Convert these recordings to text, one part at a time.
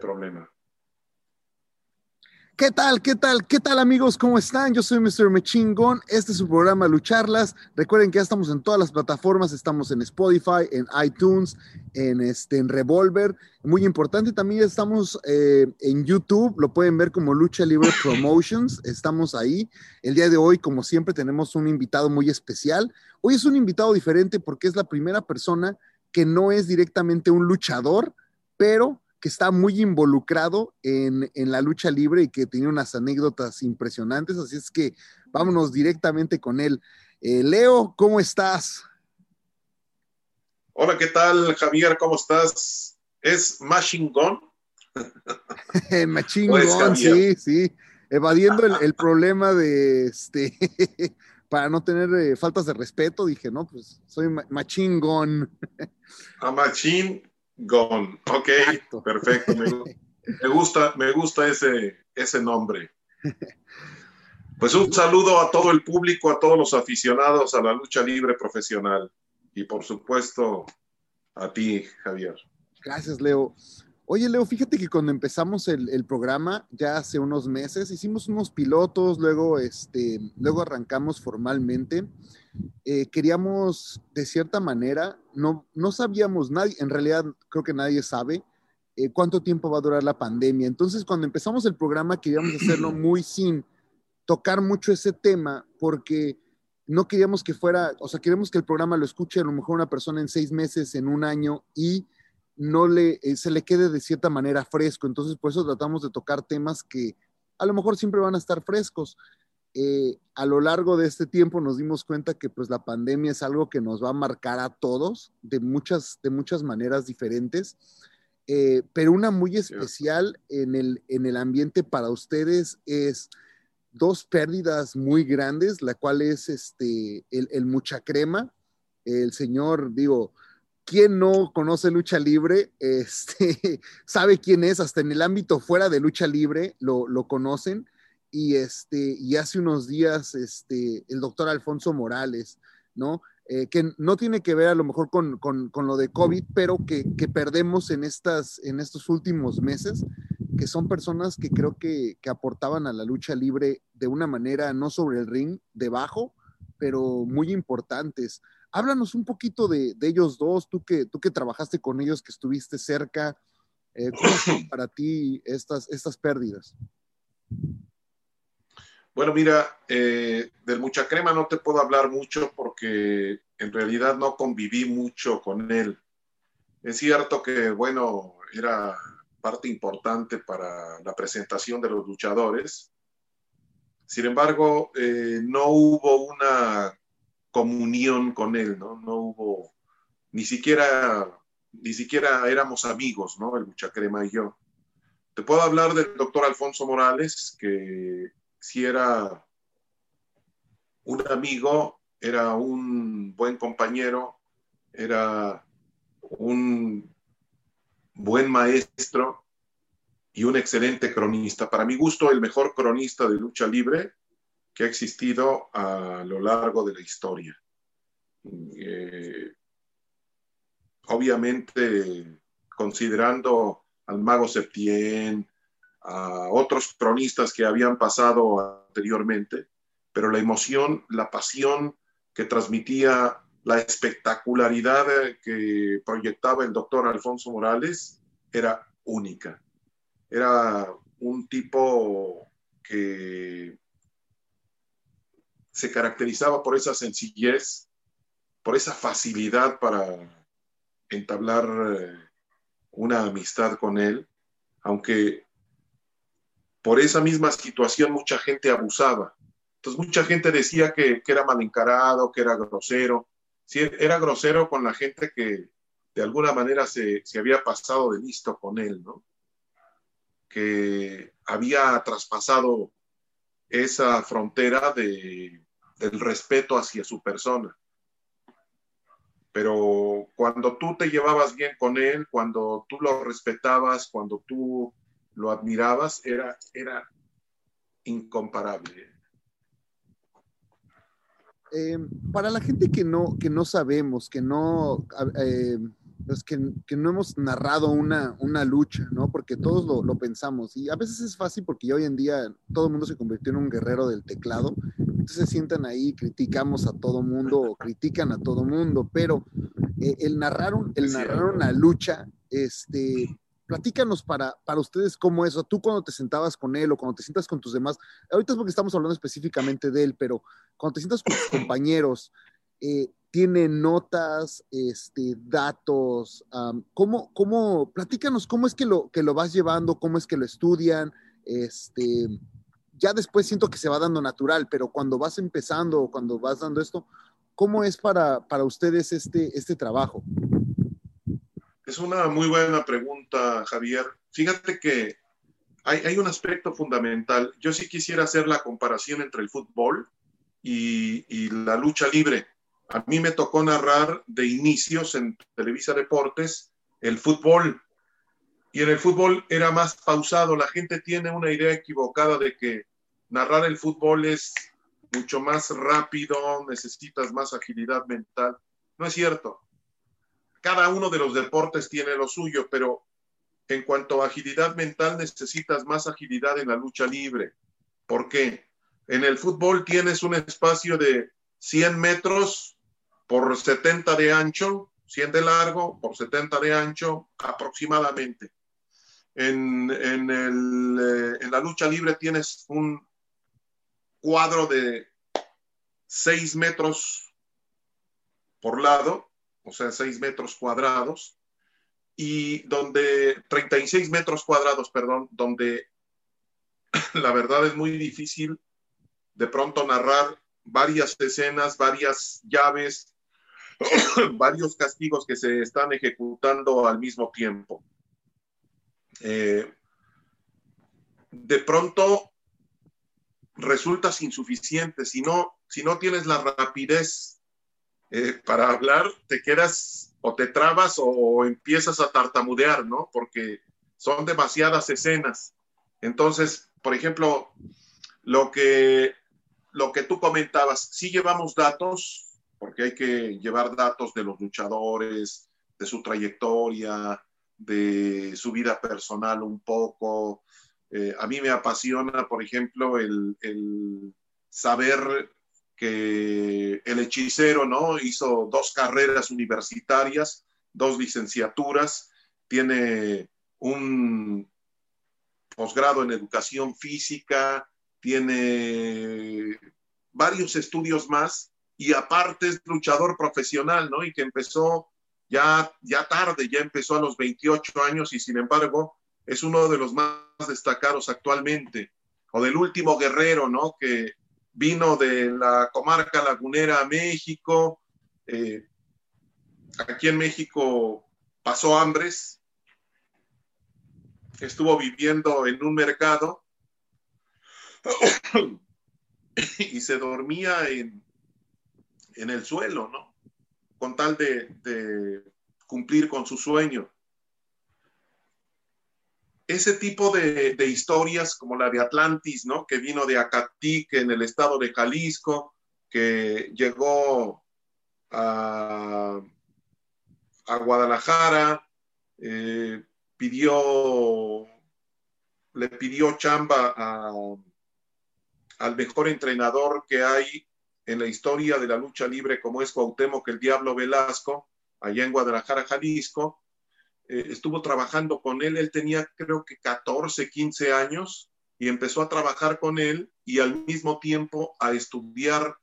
problema. ¿Qué tal? ¿Qué tal? ¿Qué tal amigos? ¿Cómo están? Yo soy Mr. Mechingón. Este es su programa Lucharlas. Recuerden que ya estamos en todas las plataformas. Estamos en Spotify, en iTunes, en, este, en Revolver. Muy importante, también estamos eh, en YouTube. Lo pueden ver como Lucha Libre Promotions. Estamos ahí. El día de hoy, como siempre, tenemos un invitado muy especial. Hoy es un invitado diferente porque es la primera persona que no es directamente un luchador, pero que está muy involucrado en, la lucha libre y que tiene unas anécdotas impresionantes, así es que vámonos directamente con él. Eh, Leo, ¿cómo estás? Hola, ¿qué tal, Javier? ¿Cómo estás? ¿Es Machine Gun? Machine Gun, sí, sí. Evadiendo el, problema de este, para no tener eh, faltas de respeto, dije, no, pues soy Machine Gun. A Machine Gone. Ok, perfecto. Me, gusta, me gusta ese, ese nombre. Pues un saludo a todo el público, a todos los aficionados a la lucha libre profesional y por supuesto a ti, Javier. Gracias, Leo. Oye, Leo, fíjate que cuando empezamos el, programa, ya hace unos meses, hicimos unos pilotos, luego, este, luego arrancamos formalmente. Eh, queríamos, de cierta manera, no, no sabíamos, nadie, en realidad creo que nadie sabe eh, cuánto tiempo va a durar la pandemia. Entonces, cuando empezamos el programa, queríamos hacerlo muy sin tocar mucho ese tema, porque no queríamos que fuera, o sea, queremos que el programa lo escuche a lo mejor una persona en seis meses, en un año, y no le, eh, se le quede de cierta manera fresco. Entonces, por eso tratamos de tocar temas que a lo mejor siempre van a estar frescos. Eh, a lo largo de este tiempo nos dimos cuenta que pues la pandemia es algo que nos va a marcar a todos de muchas, de muchas maneras diferentes, eh, pero una muy especial en el, en el ambiente para ustedes es dos pérdidas muy grandes, la cual es este, el, el mucha crema, el señor, digo, ¿Quién no conoce lucha libre? Este, sabe quién es, hasta en el ámbito fuera de lucha libre lo, conocen. Y, este, y hace unos días este, el doctor Alfonso Morales, ¿no? Eh, que no tiene que ver a lo mejor con, lo de COVID, pero que, perdemos en, estas, en estos últimos meses, que son personas que creo que, que, aportaban a la lucha libre de una manera no sobre el ring, debajo, pero muy importantes. Háblanos un poquito de, ellos dos, tú que, tú que trabajaste con ellos, que estuviste cerca, eh, ¿cómo son para ti estas, estas pérdidas? Bueno, mira, eh, del mucha crema no te puedo hablar mucho porque en realidad no conviví mucho con él. Es cierto que, bueno, era parte importante para la presentación de los luchadores. Sin embargo, eh, no hubo una comunión con él, ¿no? No hubo, ni siquiera, ni siquiera éramos amigos, ¿no? El Crema y yo. Te puedo hablar del doctor Alfonso Morales, que si era un amigo, era un buen compañero, era un buen maestro y un excelente cronista. Para mi gusto, el mejor cronista de lucha libre que ha existido a lo largo de la historia. Eh, obviamente, considerando al mago Septien, a otros cronistas que habían pasado anteriormente, pero la emoción, la pasión que transmitía, la espectacularidad que proyectaba el doctor Alfonso Morales era única. Era un tipo que se caracterizaba por esa sencillez, por esa facilidad para entablar eh, una amistad con él, aunque por esa misma situación mucha gente abusaba. Entonces mucha gente decía que, era mal encarado, que era grosero. Sí, era grosero con la gente que de alguna manera se, se había pasado de listo con él, ¿no? Que había traspasado esa frontera de, del respeto hacia su persona. Pero cuando tú te llevabas bien con él, cuando tú lo respetabas, cuando tú lo admirabas, era, era incomparable. Eh, para la gente que no, que no sabemos, que no, eh, los que, que, no hemos narrado una, una lucha, ¿no? Porque todos lo, lo, pensamos y a veces es fácil porque hoy en día todo el mundo se convirtió en un guerrero del teclado, entonces se sientan ahí, criticamos a todo mundo o critican a todo mundo, pero eh, el, narrar un, el narrar una lucha, este, platícanos para, para ustedes cómo eso, tú cuando te sentabas con él o cuando te sientas con tus demás, ahorita es porque estamos hablando específicamente de él, pero cuando te sientas con tus compañeros, eh, tiene notas, este, datos, um, ¿cómo, cómo, platícanos cómo es que lo, que lo vas llevando, cómo es que lo estudian, este, ya después siento que se va dando natural, pero cuando vas empezando o cuando vas dando esto, ¿cómo es para, para ustedes este, este trabajo? Es una muy buena pregunta, Javier. Fíjate que hay, un aspecto fundamental. Yo sí quisiera hacer la comparación entre el fútbol y, la lucha libre. A mí me tocó narrar de inicios en Televisa Deportes el fútbol. Y en el fútbol era más pausado. La gente tiene una idea equivocada de que narrar el fútbol es mucho más rápido, necesitas más agilidad mental. No es cierto cada uno de los deportes tiene lo suyo, pero en cuanto a agilidad mental necesitas más agilidad en la lucha libre. ¿Por qué? En el fútbol tienes un espacio de 100 metros por 70 de ancho, 100 de largo por 70 de ancho aproximadamente. En, en, el, eh, en la lucha libre tienes un cuadro de 6 metros por lado o sea, 6 metros cuadrados, y donde, 36 metros cuadrados, perdón, donde la verdad es muy difícil de pronto narrar varias escenas, varias llaves, varios castigos que se están ejecutando al mismo tiempo. Eh, de pronto resultas insuficiente si no, si no tienes la rapidez eh, para hablar te quedas o te trabas o, empiezas a tartamudear, ¿no? Porque son demasiadas escenas. Entonces, por ejemplo, lo que, lo que tú comentabas, sí llevamos datos, porque hay que llevar datos de los luchadores, de su trayectoria, de su vida personal un poco. Eh, a mí me apasiona, por ejemplo, el, el saber que el hechicero, ¿no? Hizo dos carreras universitarias, dos licenciaturas, tiene un posgrado en educación física, tiene varios estudios más y aparte es luchador profesional, ¿no? Y que empezó ya, ya tarde, ya empezó a los 28 años y sin embargo es uno de los más destacados actualmente. O del último guerrero, ¿no? Que vino de la comarca lagunera a México. Eh, aquí en México pasó hambres, estuvo viviendo en un mercado y se dormía en, en, el suelo, ¿no? Con tal de, de cumplir con su sueño ese tipo de, historias como la de Atlantis, ¿no? Que vino de Acatique en el estado de Jalisco, que llegó a, Guadalajara, eh, pidió, le pidió chamba al mejor entrenador que hay en la historia de la lucha libre como es Cuauhtémoc el Diablo Velasco, allá en Guadalajara, Jalisco, eh, estuvo trabajando con él, él tenía creo que 14, 15 años y empezó a trabajar con él y al mismo tiempo a estudiar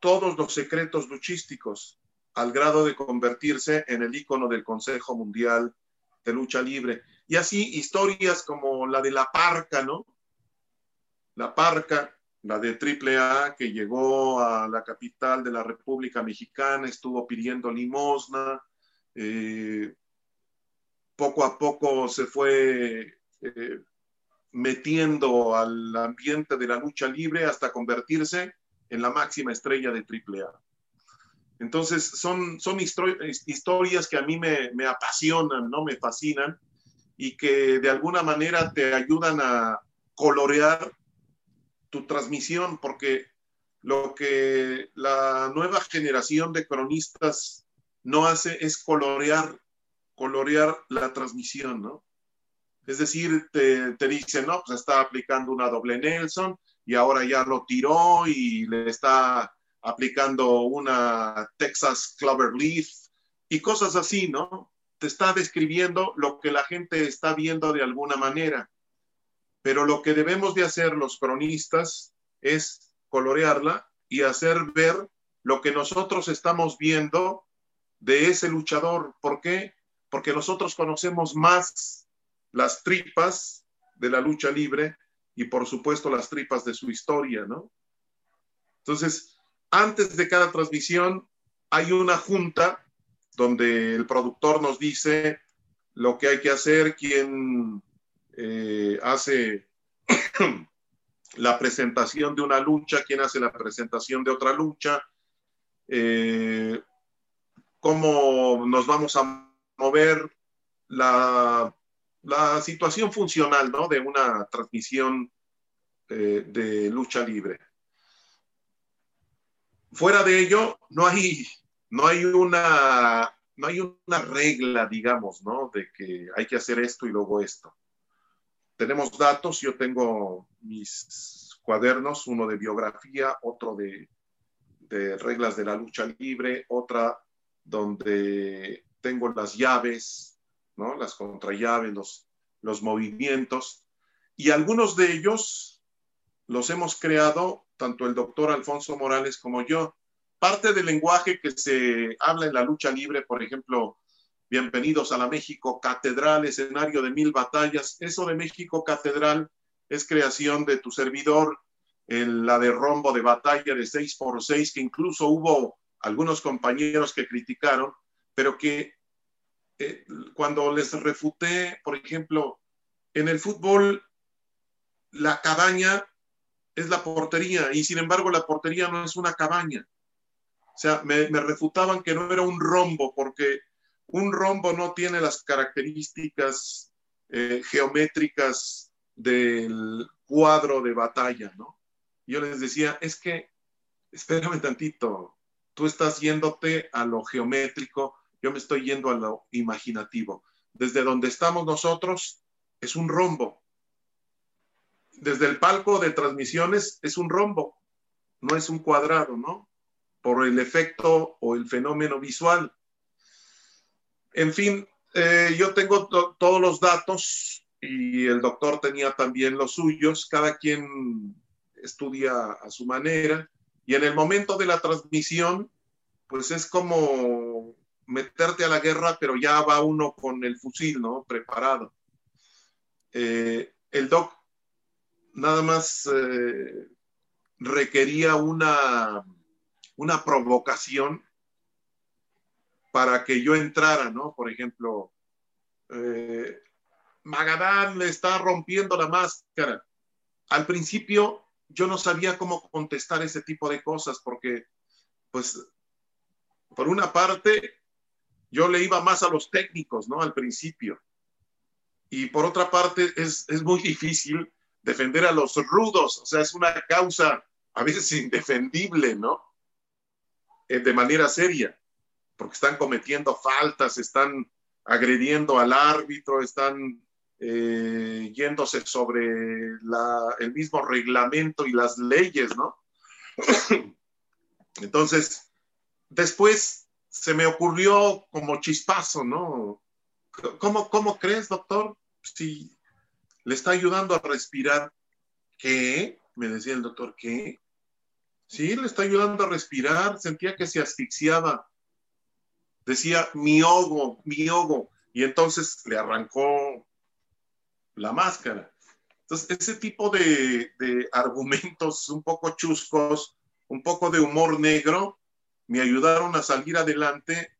todos los secretos luchísticos al grado de convertirse en el ícono del Consejo Mundial de Lucha Libre. Y así historias como la de La Parca, ¿no? La Parca, la de AAA, que llegó a la capital de la República Mexicana, estuvo pidiendo limosna, eh, poco a poco se fue eh, metiendo al ambiente de la lucha libre hasta convertirse en la máxima estrella de AAA. Entonces, son, son historias que a mí me, me, apasionan, ¿no? Me fascinan y que de alguna manera te ayudan a colorear tu transmisión, porque lo que la nueva generación de cronistas no hace es colorear colorear la transmisión, ¿no? Es decir, te, te no, pues está aplicando una doble Nelson y ahora ya lo tiró y le está aplicando una Texas Clover Leaf y cosas así, ¿no? Te está describiendo lo que la gente está viendo de alguna manera. Pero lo que debemos de hacer los cronistas es colorearla y hacer ver lo que nosotros estamos viendo de ese luchador. ¿Por qué? Porque nosotros conocemos más las tripas de la lucha libre y por supuesto las tripas de su historia, ¿no? Entonces, antes de cada transmisión hay una junta donde el productor nos dice lo que hay que hacer, quién eh, hace la presentación de una lucha, quién hace la presentación de otra lucha, eh, cómo nos vamos a mover, la, la situación funcional ¿no? de una transmisión eh, de lucha libre. Fuera de ello, no hay, no hay una no hay una regla, digamos, ¿no? De que hay que hacer esto y luego esto. Tenemos datos, yo tengo mis cuadernos, uno de biografía, otro de de reglas de la lucha libre, otra donde tengo las llaves, ¿no? las contrallaves, los, los movimientos, y algunos de ellos los hemos creado tanto el doctor Alfonso Morales como yo. Parte del lenguaje que se habla en la lucha libre, por ejemplo, bienvenidos a la México Catedral, escenario de mil batallas, eso de México Catedral es creación de tu servidor en la de rombo de batalla de 6 por 6 que incluso hubo algunos compañeros que criticaron, pero que eh, cuando les refuté, por ejemplo, en el fútbol, la cabaña es la portería y sin embargo la portería no es una cabaña. O sea, me, refutaban que no era un rombo porque un rombo no tiene las características eh, geométricas del cuadro de batalla, ¿no? yo les decía, es que, espérame tantito, tú estás yéndote a lo geométrico, yo me estoy yendo a lo imaginativo. Desde donde estamos nosotros es un rombo. Desde el palco de transmisiones es un rombo, no es un cuadrado, ¿no? Por el efecto o el fenómeno visual. En fin, eh, yo tengo todos los datos y el doctor tenía también los suyos, cada quien estudia a su manera y en el momento de la transmisión, pues es como meterte a la guerra, pero ya va uno con el fusil, ¿no? Preparado. Eh, el doc nada más eh, requería una, una provocación para que yo entrara, ¿no? Por ejemplo, eh, Magadán le está rompiendo la máscara. Al principio yo no sabía cómo contestar ese tipo de cosas porque, pues, por una parte, yo le iba más a los técnicos, ¿no? Al principio. Y por otra parte, es, es muy difícil defender a los rudos, o sea, es una causa a veces indefendible, ¿no? Eh, de manera seria, porque están cometiendo faltas, están agrediendo al árbitro, están eh, yéndose sobre el mismo reglamento y las leyes, ¿no? Entonces, después se me ocurrió como chispazo, ¿no? ¿Cómo, cómo crees, doctor? Si le está ayudando a respirar. ¿Qué? Me decía el doctor, ¿qué? Sí, le está ayudando a respirar. Sentía que se asfixiaba. Decía, mi ogo, mi ogo. Y entonces le arrancó la máscara. Entonces, ese tipo de, argumentos un poco chuscos, un poco de humor negro, me ayudaron a salir adelante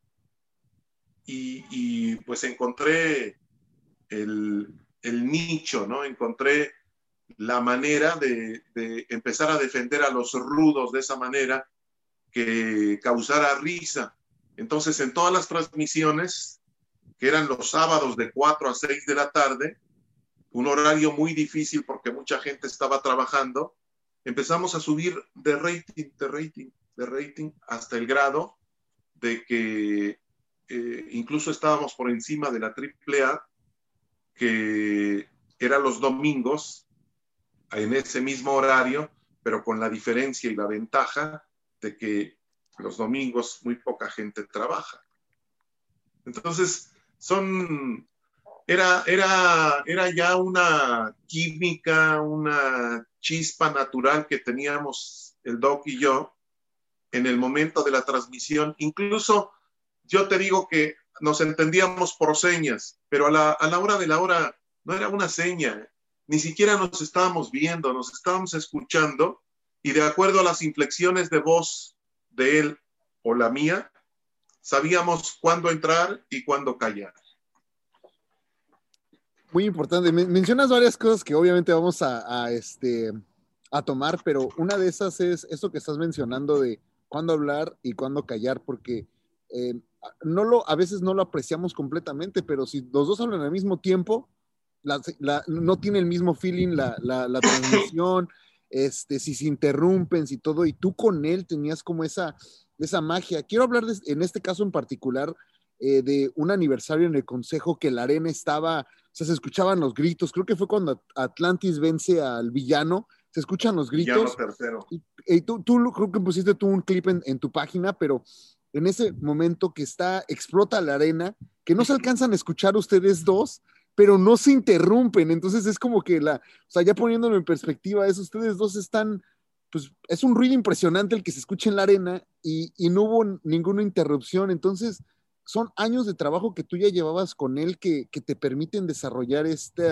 y, pues encontré el, nicho, ¿no? Encontré la manera de, de, empezar a defender a los rudos de esa manera que causara risa. Entonces, en todas las transmisiones, que eran los sábados de 4 a 6 de la tarde, un horario muy difícil porque mucha gente estaba trabajando, empezamos a subir de rating, de rating, de rating, hasta el grado de que eh, incluso estábamos por encima de la AAA, que era los domingos, en ese mismo horario, pero con la diferencia y la ventaja de que los domingos muy poca gente trabaja. Entonces, son, era, era, era ya una química, una chispa natural que teníamos el Doc y yo en el momento de la transmisión. Incluso yo te digo que nos entendíamos por señas, pero a la, a la hora de la hora no era una seña, ni siquiera nos estábamos viendo, nos estábamos escuchando y de acuerdo a las inflexiones de voz de él o la mía, sabíamos cuándo entrar y cuándo callar. Muy importante. Mencionas varias cosas que obviamente vamos a, este, a tomar, pero una de esas es eso que estás mencionando de cuándo hablar y cuándo callar, porque eh, no lo, a veces no lo apreciamos completamente, pero si los dos hablan al mismo tiempo, no tiene el mismo feeling la, la, transmisión, este, si se interrumpen, si todo, y tú con él tenías como esa, esa magia. Quiero hablar en este caso en particular eh, de un aniversario en el consejo que la arena estaba, o sea, se escuchaban los gritos, creo que fue cuando Atlantis vence al villano, se escuchan los gritos. Y, tú, tú, creo que pusiste tú un clip en, en tu página, pero en ese momento que está, explota la arena, que no se alcanzan a escuchar ustedes dos, pero no se interrumpen. Entonces es como que la, o sea, ya poniéndolo en perspectiva, eso, ustedes dos están, pues es un ruido impresionante el que se escucha en la arena y, no hubo ninguna interrupción. Entonces son años de trabajo que tú ya llevabas con él que, te permiten desarrollar este,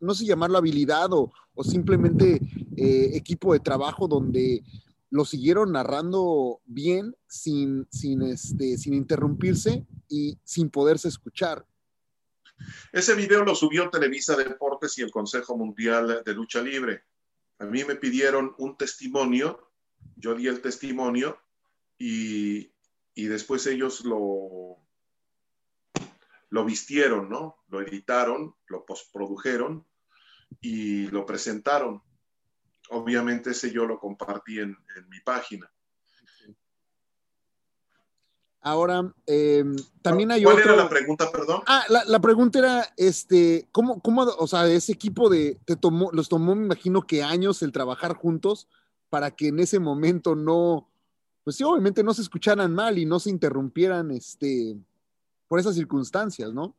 no sé llamarlo habilidad o, simplemente eh, equipo de trabajo donde lo siguieron narrando bien, sin, sin, este, sin interrumpirse y sin poderse escuchar. Ese video lo subió Televisa Deportes y el Consejo Mundial de Lucha Libre. A mí me pidieron un testimonio, yo di el testimonio y, y después ellos lo, lo vistieron, ¿no? Lo editaron, lo postprodujeron y lo presentaron obviamente ese yo lo compartí en, mi página. Ahora, em, también hay ¿Cuál era la pregunta, perdón? Ah, la, pregunta era, este, ¿cómo, cómo, o sea, ese equipo de, te tomó, los tomó, me imagino que años el trabajar juntos para que en ese momento no, pues sí, obviamente no se escucharan mal y no se interrumpieran, este, por esas circunstancias, ¿no?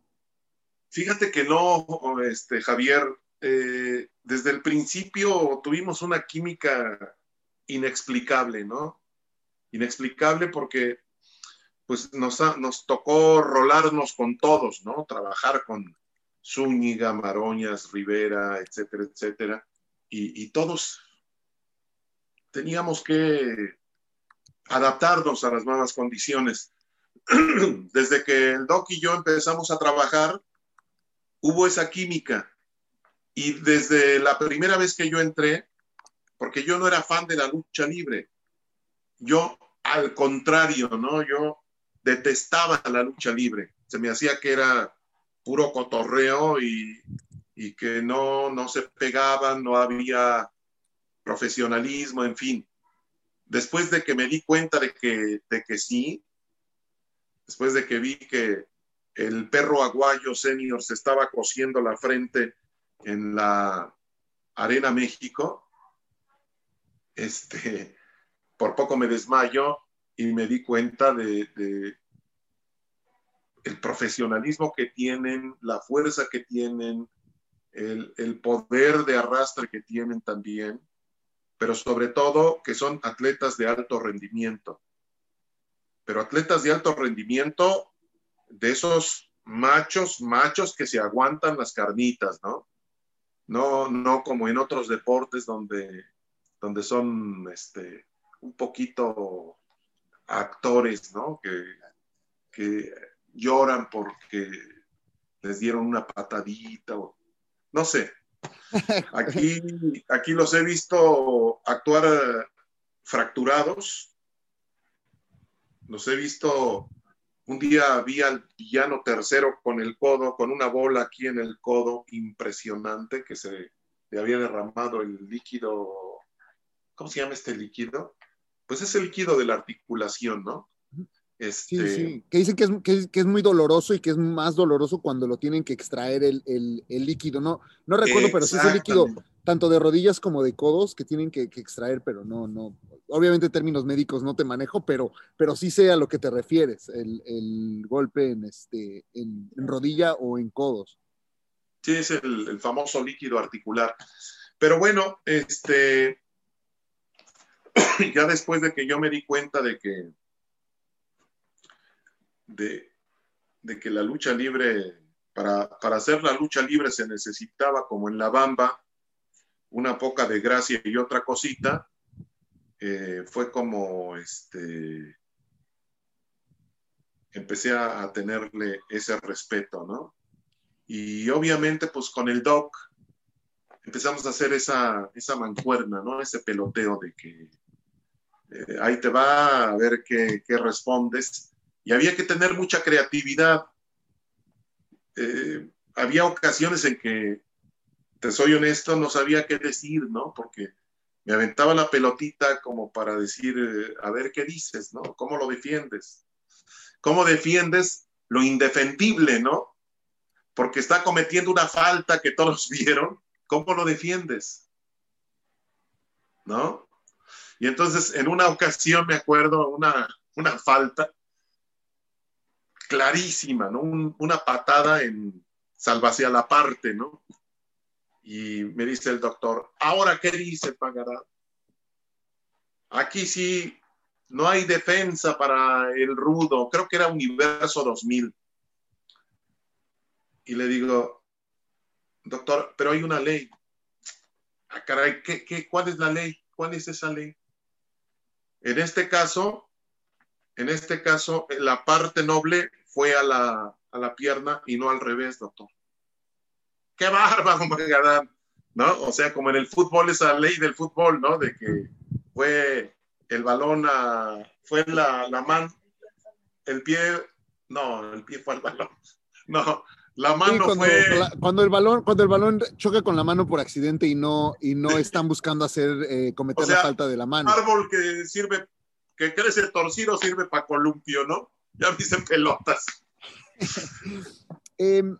Fíjate que no, este, Javier, eh, desde el principio tuvimos una química inexplicable, ¿no? Inexplicable porque pues nos, tocó rolarnos con todos, ¿no? Trabajar con Zúñiga, Maroñas, Rivera, etcétera, etcétera. Y, y todos teníamos que adaptarnos a las nuevas condiciones. Desde que el Doc y yo empezamos a trabajar, hubo esa química y desde la primera vez que yo entré, porque yo no era fan de la lucha libre, yo al contrario, ¿no? Yo detestaba la lucha libre. Se me hacía que era puro cotorreo y, y que no, no se pegaban, no había profesionalismo, en fin. Después de que me di cuenta de que, de que sí, después de que vi que el perro aguayo senior se estaba cosiendo la frente en la Arena México, este, por poco me desmayo y me di cuenta de, el profesionalismo que tienen, la fuerza que tienen, el, poder de arrastre que tienen también, pero sobre todo que son atletas de alto rendimiento. Pero atletas de alto rendimiento, de esos machos, machos que se aguantan las carnitas, ¿no? No, no como en otros deportes donde, donde son este, un poquito actores, ¿no? Que, que lloran porque les dieron una patadita o no sé. Aquí, aquí los he visto actuar fracturados, los he visto un día vi al villano tercero con el codo, con una bola aquí en el codo impresionante que se le había derramado el líquido. ¿Cómo se llama este líquido? Pues es el líquido de la articulación, ¿no? Sí, este sí, que dicen que es, que, es, muy doloroso y que es más doloroso cuando lo tienen que extraer el, líquido. No, no recuerdo, pero sí es el líquido tanto de rodillas como de codos que tienen que, extraer, pero no, no. Obviamente términos médicos no te manejo, pero, pero sí sé a lo que te refieres, el, golpe en, este, en, rodilla o en codos. Sí, es el, el famoso líquido articular. Pero bueno, este, ya después de que yo me di cuenta de que de, que la lucha libre, para, hacer la lucha libre se necesitaba, como en la bamba, una poca de gracia y otra cosita, eh, fue como este empecé a, tenerle ese respeto, ¿no? Y obviamente, pues con el doc empezamos a hacer esa, esa mancuerna, ¿no? Ese peloteo de que eh, ahí te va a ver qué, qué respondes y había que tener mucha creatividad. Eh, había ocasiones en que, te soy honesto, no sabía qué decir, ¿no? Porque me aventaba la pelotita como para decir, eh, a ver qué dices, ¿no? ¿Cómo lo defiendes? ¿Cómo defiendes lo indefendible, ¿no? Porque está cometiendo una falta que todos vieron. ¿Cómo lo defiendes? ¿No? Y entonces, en una ocasión, me acuerdo, una, una falta, clarísima, ¿no? una patada en salvacia la parte, ¿no? Y me dice el doctor, ¿ahora qué dice Pagará? Aquí sí no hay defensa para el rudo, creo que era Universo 2000. Y le digo, doctor, pero hay una ley. Ah, caray, ¿qué, qué, cuál es la ley? ¿Cuál es esa ley? En este caso, en este caso, la parte noble fue a la, a la pierna y no al revés, doctor. ¡Qué bárbaro, Magadán! ¿No? O sea, como en el fútbol, esa ley del fútbol, ¿no? De que fue el balón a, fue la, la mano, el pie, no, el pie fue al balón. No, la mano cuando, fue. cuando el balón, cuando el balón choca con la mano por accidente y no, y no están buscando hacer eh, cometer la falta de la mano. Árbol que sirve, que crece torcido sirve para columpio, ¿no? ya me pelotas. Em,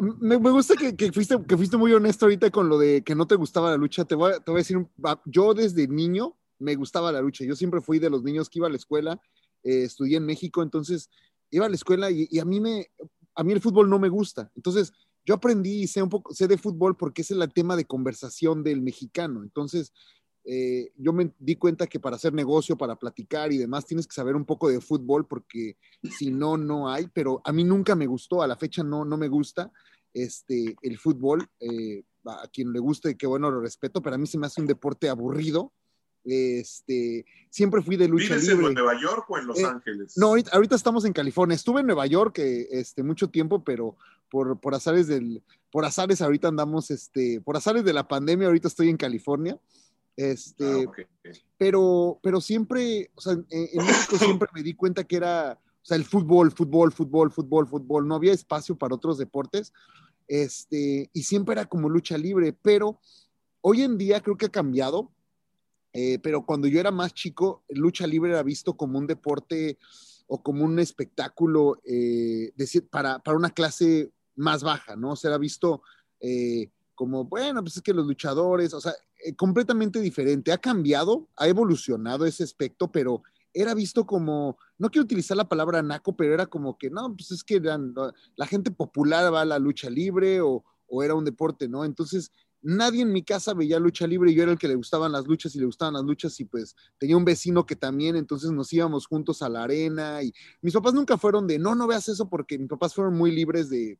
me, gusta que, fuiste, que fuiste muy honesto ahorita con lo de que no te gustaba la lucha. Te voy, a, decir, yo desde niño me gustaba la lucha. Yo siempre fui de los niños que iba a la escuela, eh, estudié en México, entonces iba a la escuela y, a, mí me, a mí el fútbol no me gusta. Entonces yo aprendí y sé un poco, sé de fútbol porque es el tema de conversación del mexicano. Entonces eh, yo me di cuenta que para hacer negocio, para platicar y demás, tienes que saber un poco de fútbol porque si no, no hay, pero a mí nunca me gustó, a la fecha no, no me gusta este, el fútbol, eh, a quien le guste, que bueno, lo respeto, pero a mí se me hace un deporte aburrido. Este, siempre fui de lucha ¿Vives libre. en Nueva York o en Los eh, Ángeles? No, ahorita, estamos en California. Estuve en Nueva York este, mucho tiempo, pero por, por azares del, por azares ahorita andamos, este, por azares de la pandemia, ahorita estoy en California. Este, ah, pero, pero siempre, o sea, en, México siempre me di cuenta que era, o sea, el fútbol, fútbol, fútbol, fútbol, fútbol, no había espacio para otros deportes, este, y siempre era como lucha libre, pero hoy en día creo que ha cambiado, eh, pero cuando yo era más chico, lucha libre era visto como un deporte o como un espectáculo eh, para, para, una clase más baja, ¿no? O sea, era visto eh, como, bueno, pues es que los luchadores, o sea, completamente diferente. Ha cambiado, ha evolucionado ese aspecto, pero era visto como, no quiero utilizar la palabra naco, pero era como que, no, pues es que la gente popular va a la lucha libre o, o, era un deporte, ¿no? Entonces, nadie en mi casa veía lucha libre, yo era el que le gustaban las luchas y le gustaban las luchas y pues tenía un vecino que también, entonces nos íbamos juntos a la arena y mis papás nunca fueron de, no, no veas eso porque mis papás fueron muy libres de,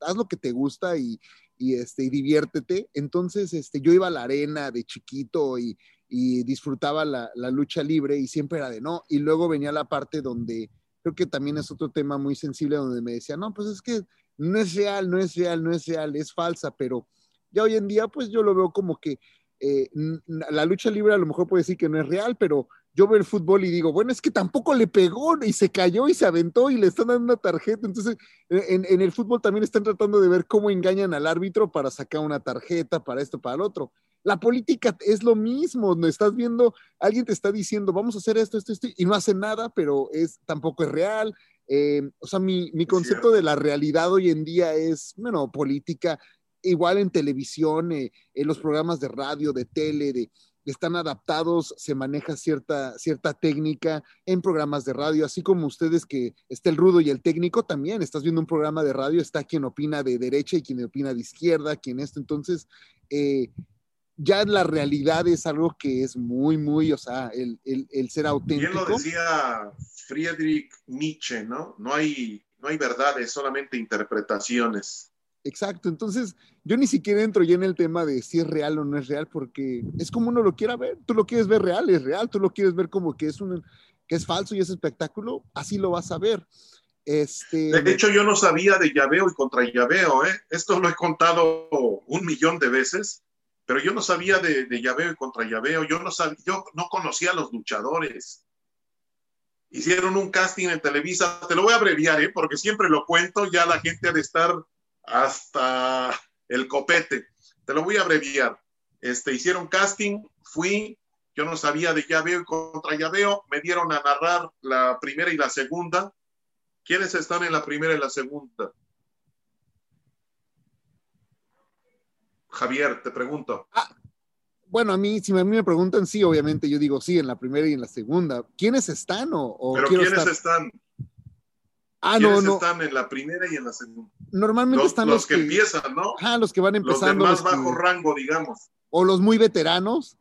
haz lo que te gusta y, y, este, y diviértete. Entonces, este, yo iba a la arena de chiquito y, y disfrutaba la, la, lucha libre y siempre era de no. Y luego venía la parte donde creo que también es otro tema muy sensible donde me decía, no, pues es que no es real, no es real, no es real, es falsa, pero ya hoy en día pues yo lo veo como que eh, la lucha libre a lo mejor puede decir que no es real, pero yo veo el fútbol y digo, bueno, es que tampoco le pegó y se cayó y se aventó y le están dando una tarjeta. Entonces, en, el fútbol también están tratando de ver cómo engañan al árbitro para sacar una tarjeta, para esto, para el otro. La política es lo mismo, no estás viendo, alguien te está diciendo, vamos a hacer esto, esto, esto, y no hace nada, pero es, tampoco es real. Eh, o sea, mi, mi concepto de la realidad hoy en día es, bueno, política, igual en televisión, eh, en los programas de radio, de tele, de, están adaptados, se maneja cierta, cierta técnica en programas de radio, así como ustedes que está el rudo y el técnico también, estás viendo un programa de radio, está quien opina de derecha y quien opina de izquierda, quien esto, entonces eh, ya la realidad es algo que es muy, muy, o sea, el, el, ser auténtico. Bien lo decía Friedrich Nietzsche, ¿no? No hay, no hay verdades, solamente interpretaciones. Exacto, entonces yo ni siquiera entro ya en el tema de si es real o no es real, porque es como uno lo quiera ver, tú lo quieres ver real, es real, tú lo quieres ver como que es, un, que es falso y es espectáculo, así lo vas a ver. Este... De hecho, yo no sabía de llaveo y contra llaveo, ¿eh? Esto lo he contado un millón de veces, pero yo no sabía de, de llaveo y contra llaveo, yo no, sabía, yo no conocía a los luchadores. Hicieron un casting en Televisa, te lo voy a abreviar, ¿eh? porque siempre lo cuento, ya la gente ha de estar hasta el copete. Te lo voy a abreviar. Este, hicieron casting, fui, yo no sabía de llaveo y contra llaveo, me dieron a narrar la primera y la segunda. ¿Quiénes están en la primera y la segunda? Javier, te pregunto. Ah, bueno, a mí, si a mí me preguntan, sí, obviamente yo digo sí, en la primera y en la segunda. ¿Quiénes están o, ¿Pero quiénes están? Ah, no, no. están en la primera y en la segunda? Normalmente están los, que, empiezan, ¿no? Ah, los que van empezando. Los de más bajo rango, digamos. O los muy veteranos.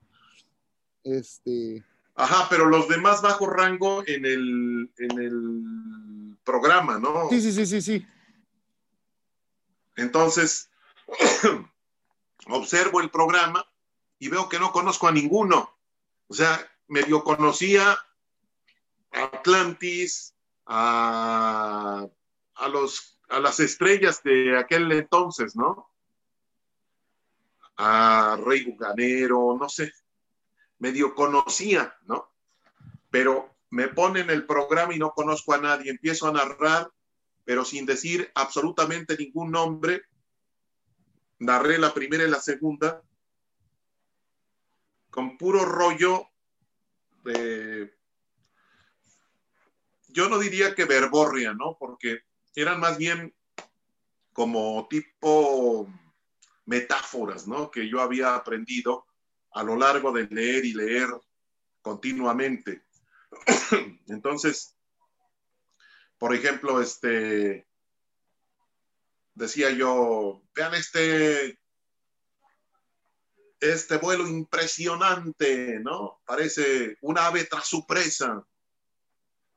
Este. Ajá, pero los de más bajo rango en el, en el programa, ¿no? Sí, sí, sí, sí, sí. Entonces, observo el programa y veo que no conozco a ninguno. O sea, medio conocía a Atlantis, a, los, a las estrellas de aquel entonces, ¿no? A Rey Buganero, no sé, medio conocía, ¿no? Pero me ponen el programa y no conozco a nadie, empiezo a narrar, pero sin decir absolutamente ningún nombre. Narré la primera y la segunda con puro rollo de yo no diría que verborria, ¿no? Porque eran más bien como tipo metáforas, ¿no? Que yo había aprendido a lo largo de leer y leer continuamente. Entonces, por ejemplo, este, decía yo, vean este, este vuelo impresionante, ¿no? Parece un ave tras su presa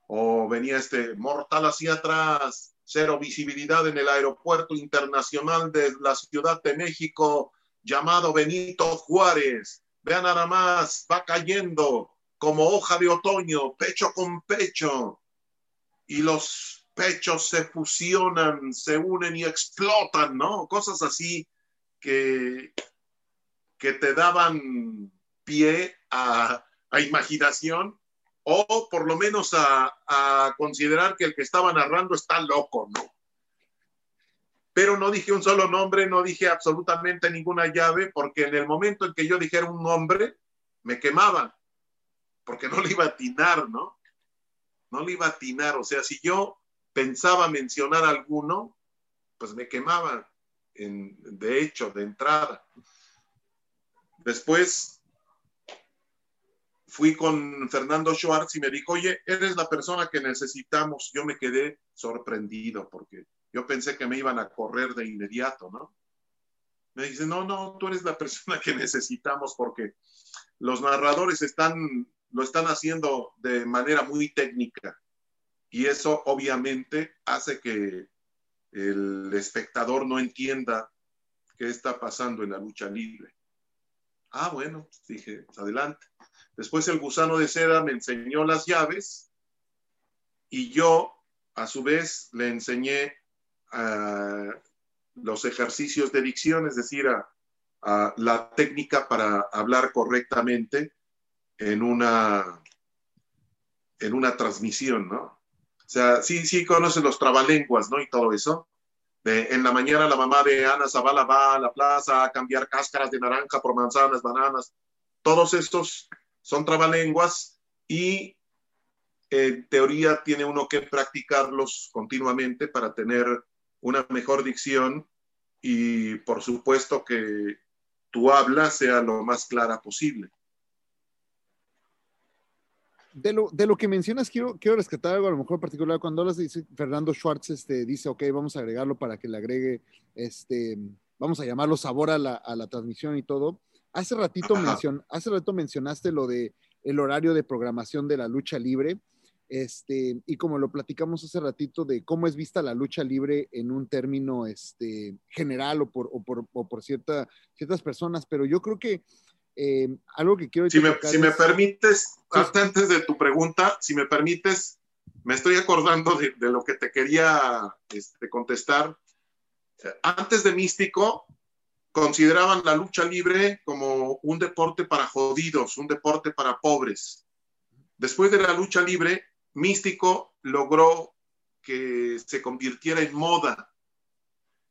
o venía este mortal hacia atrás, cero visibilidad en el aeropuerto internacional de la Ciudad de México llamado Benito Juárez. Vean nada más, va cayendo como hoja de otoño, pecho con pecho, y los pechos se fusionan, se unen y explotan, ¿no? Cosas así que, que te daban pie a, a imaginación o por lo menos a, considerar que el que estaba narrando está loco, ¿no? Pero no dije un solo nombre, no dije absolutamente ninguna llave, porque en el momento en que yo dijera un nombre, me quemaban, porque no le iba a atinar, ¿no? No le iba a atinar, o sea, si yo pensaba mencionar alguno, pues me quemaba, de hecho, de entrada. Después fui con Fernando Schwartz y me dijo, oye, eres la persona que necesitamos. Yo me quedé sorprendido porque yo pensé que me iban a correr de inmediato, ¿no? Me dice, no, no, tú eres la persona que necesitamos porque los narradores están, lo están haciendo de manera muy técnica y eso obviamente hace que el espectador no entienda qué está pasando en la lucha libre. Ah, bueno, dije, adelante. Después el gusano de seda me enseñó las llaves y yo, a su vez, le enseñé ah, los ejercicios de dicción, es decir, la técnica para hablar correctamente en una, en una transmisión, ¿no? O sea, sí, sí conoce los trabalenguas, ¿no? Y todo eso. en la mañana la mamá de Ana Zavala va a la plaza a cambiar cáscaras de naranja por manzanas, bananas. Todos estos son trabalenguas y en teoría tiene uno que practicarlos continuamente para tener una mejor dicción y por supuesto que tu habla sea lo más clara posible. De lo, de lo que mencionas, quiero, quiero rescatar algo a lo mejor particular. Cuando hablas Fernando Schwartz este, dice, ok, vamos a agregarlo para que le agregue, este, vamos a llamarlo sabor a la, a la transmisión y todo. Hace ratito, mencion, hace rato mencionaste lo de el horario de programación de la lucha libre. Este, y como lo platicamos hace ratito de cómo es vista la lucha libre en un término este, general o por, o por, o por cierta, ciertas personas, pero yo creo que eh, algo que quiero... Si me, si me permites, antes de tu pregunta, si me permites, me estoy acordando de, de lo que te quería este, contestar. Antes de Místico, consideraban la lucha libre como un deporte para jodidos, un deporte para pobres. Después de la lucha libre, Místico logró que se convirtiera en moda.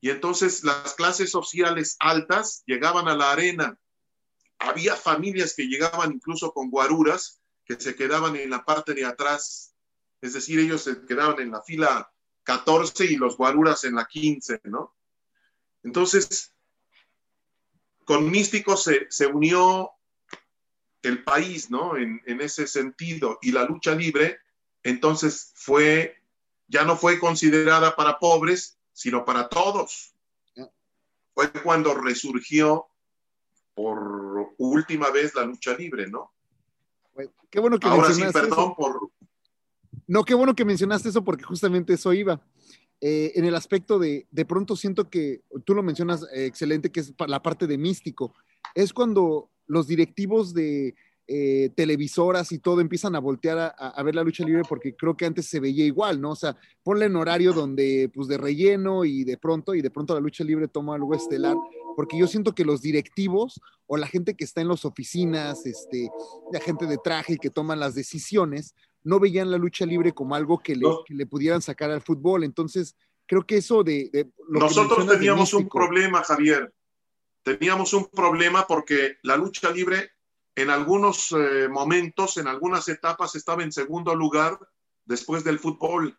Y entonces las clases sociales altas llegaban a la arena había familias que llegaban incluso con guaruras que se quedaban en la parte de atrás, es decir, ellos se quedaban en la fila 14 y los guaruras en la 15, ¿no? Entonces, con Místico se, se unió el país, ¿no? En, en, ese sentido, y la lucha libre, entonces fue, ya no fue considerada para pobres, sino para todos. Fue cuando resurgió por última vez la lucha libre, ¿no? qué bueno que Ahora sí, perdón por... No, qué bueno que mencionaste eso porque justamente eso iba. Eh, en el aspecto de, de pronto siento que, tú lo mencionas eh, excelente, que es la parte de místico, es cuando los directivos de eh, televisoras y todo empiezan a voltear a, ver la lucha libre porque creo que antes se veía igual, ¿no? O sea, ponle en horario donde, pues de relleno y de pronto, y de pronto la lucha libre toma algo estelar, porque yo siento que los directivos o la gente que está en las oficinas, este, la gente de traje y que toman las decisiones, no veían la lucha libre como algo que le, no. que le pudieran sacar al fútbol. Entonces, creo que eso de... de lo Nosotros teníamos de un problema, Javier. Teníamos un problema porque la lucha libre en algunos eh, momentos, en algunas etapas, estaba en segundo lugar después del fútbol.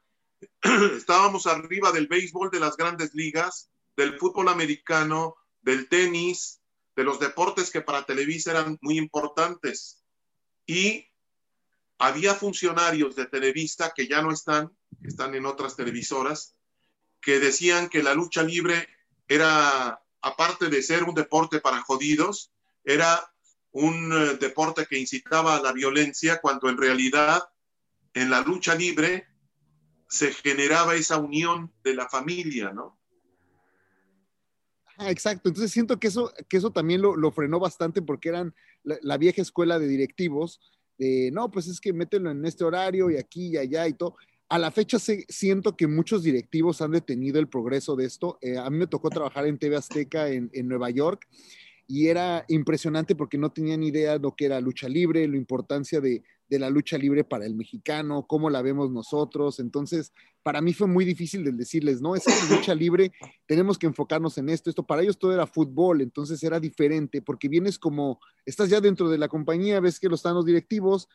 Estábamos arriba del béisbol de las grandes ligas, del fútbol americano, del tenis, de los deportes que para Televisa eran muy importantes. Y había funcionarios de Televisa que ya no están, están en otras televisoras, que decían que la lucha libre era, aparte de ser un deporte para jodidos, era un uh, deporte que incitaba a la violencia, cuando en realidad en la lucha libre se generaba esa unión de la familia, ¿no? Ah, exacto, entonces siento que eso, que eso también lo, frenó bastante porque eran la, vieja escuela de directivos, de no, pues es que mételo en este horario y aquí y allá y todo. A la fecha se, siento que muchos directivos han detenido el progreso de esto. Eh, a mí me tocó trabajar en TV Azteca en, en Nueva York y era impresionante porque no tenían idea de lo que era lucha libre, la importancia de, de, la lucha libre para el mexicano, cómo la vemos nosotros. Entonces, para mí fue muy difícil de decirles, no, es lucha libre, tenemos que enfocarnos en esto. Esto para ellos todo era fútbol, entonces era diferente porque vienes como, estás ya dentro de la compañía, ves que lo están los directivos,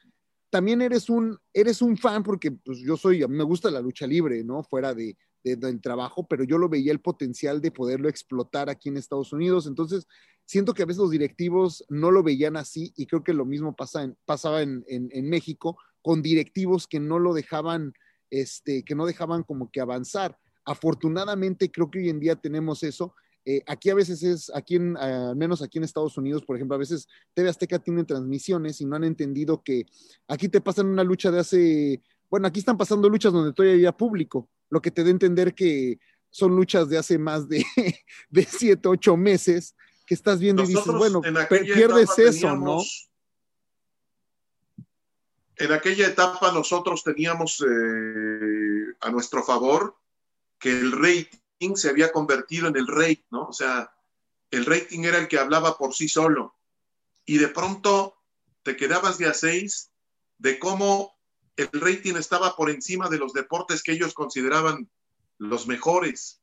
también eres un, eres un fan porque pues, yo soy, me gusta la lucha libre, ¿no? Fuera de, de, del trabajo, pero yo lo veía el potencial de poderlo explotar aquí en Estados Unidos. Entonces, siento que a veces los directivos no lo veían así y creo que lo mismo pasa en, pasaba en, en, en, México con directivos que no lo dejaban, este, que no dejaban como que avanzar. Afortunadamente, creo que hoy en día tenemos eso. Eh, aquí a veces es, aquí en, al menos aquí en Estados Unidos, por ejemplo, a veces TV Azteca tiene transmisiones y no han entendido que aquí te pasan una lucha de hace, bueno, aquí están pasando luchas donde todavía público, lo que te da a entender que son luchas de hace más de, de siete, ocho meses que estás viendo Nosotros y dices, bueno, pierdes eso, teníamos, ¿no? En aquella etapa nosotros teníamos eh, a nuestro favor que el rating se había convertido en el rate, ¿no? O sea, el rating era el que hablaba por sí solo. Y de pronto te quedabas de a seis de cómo el rating estaba por encima de los deportes que ellos consideraban los mejores.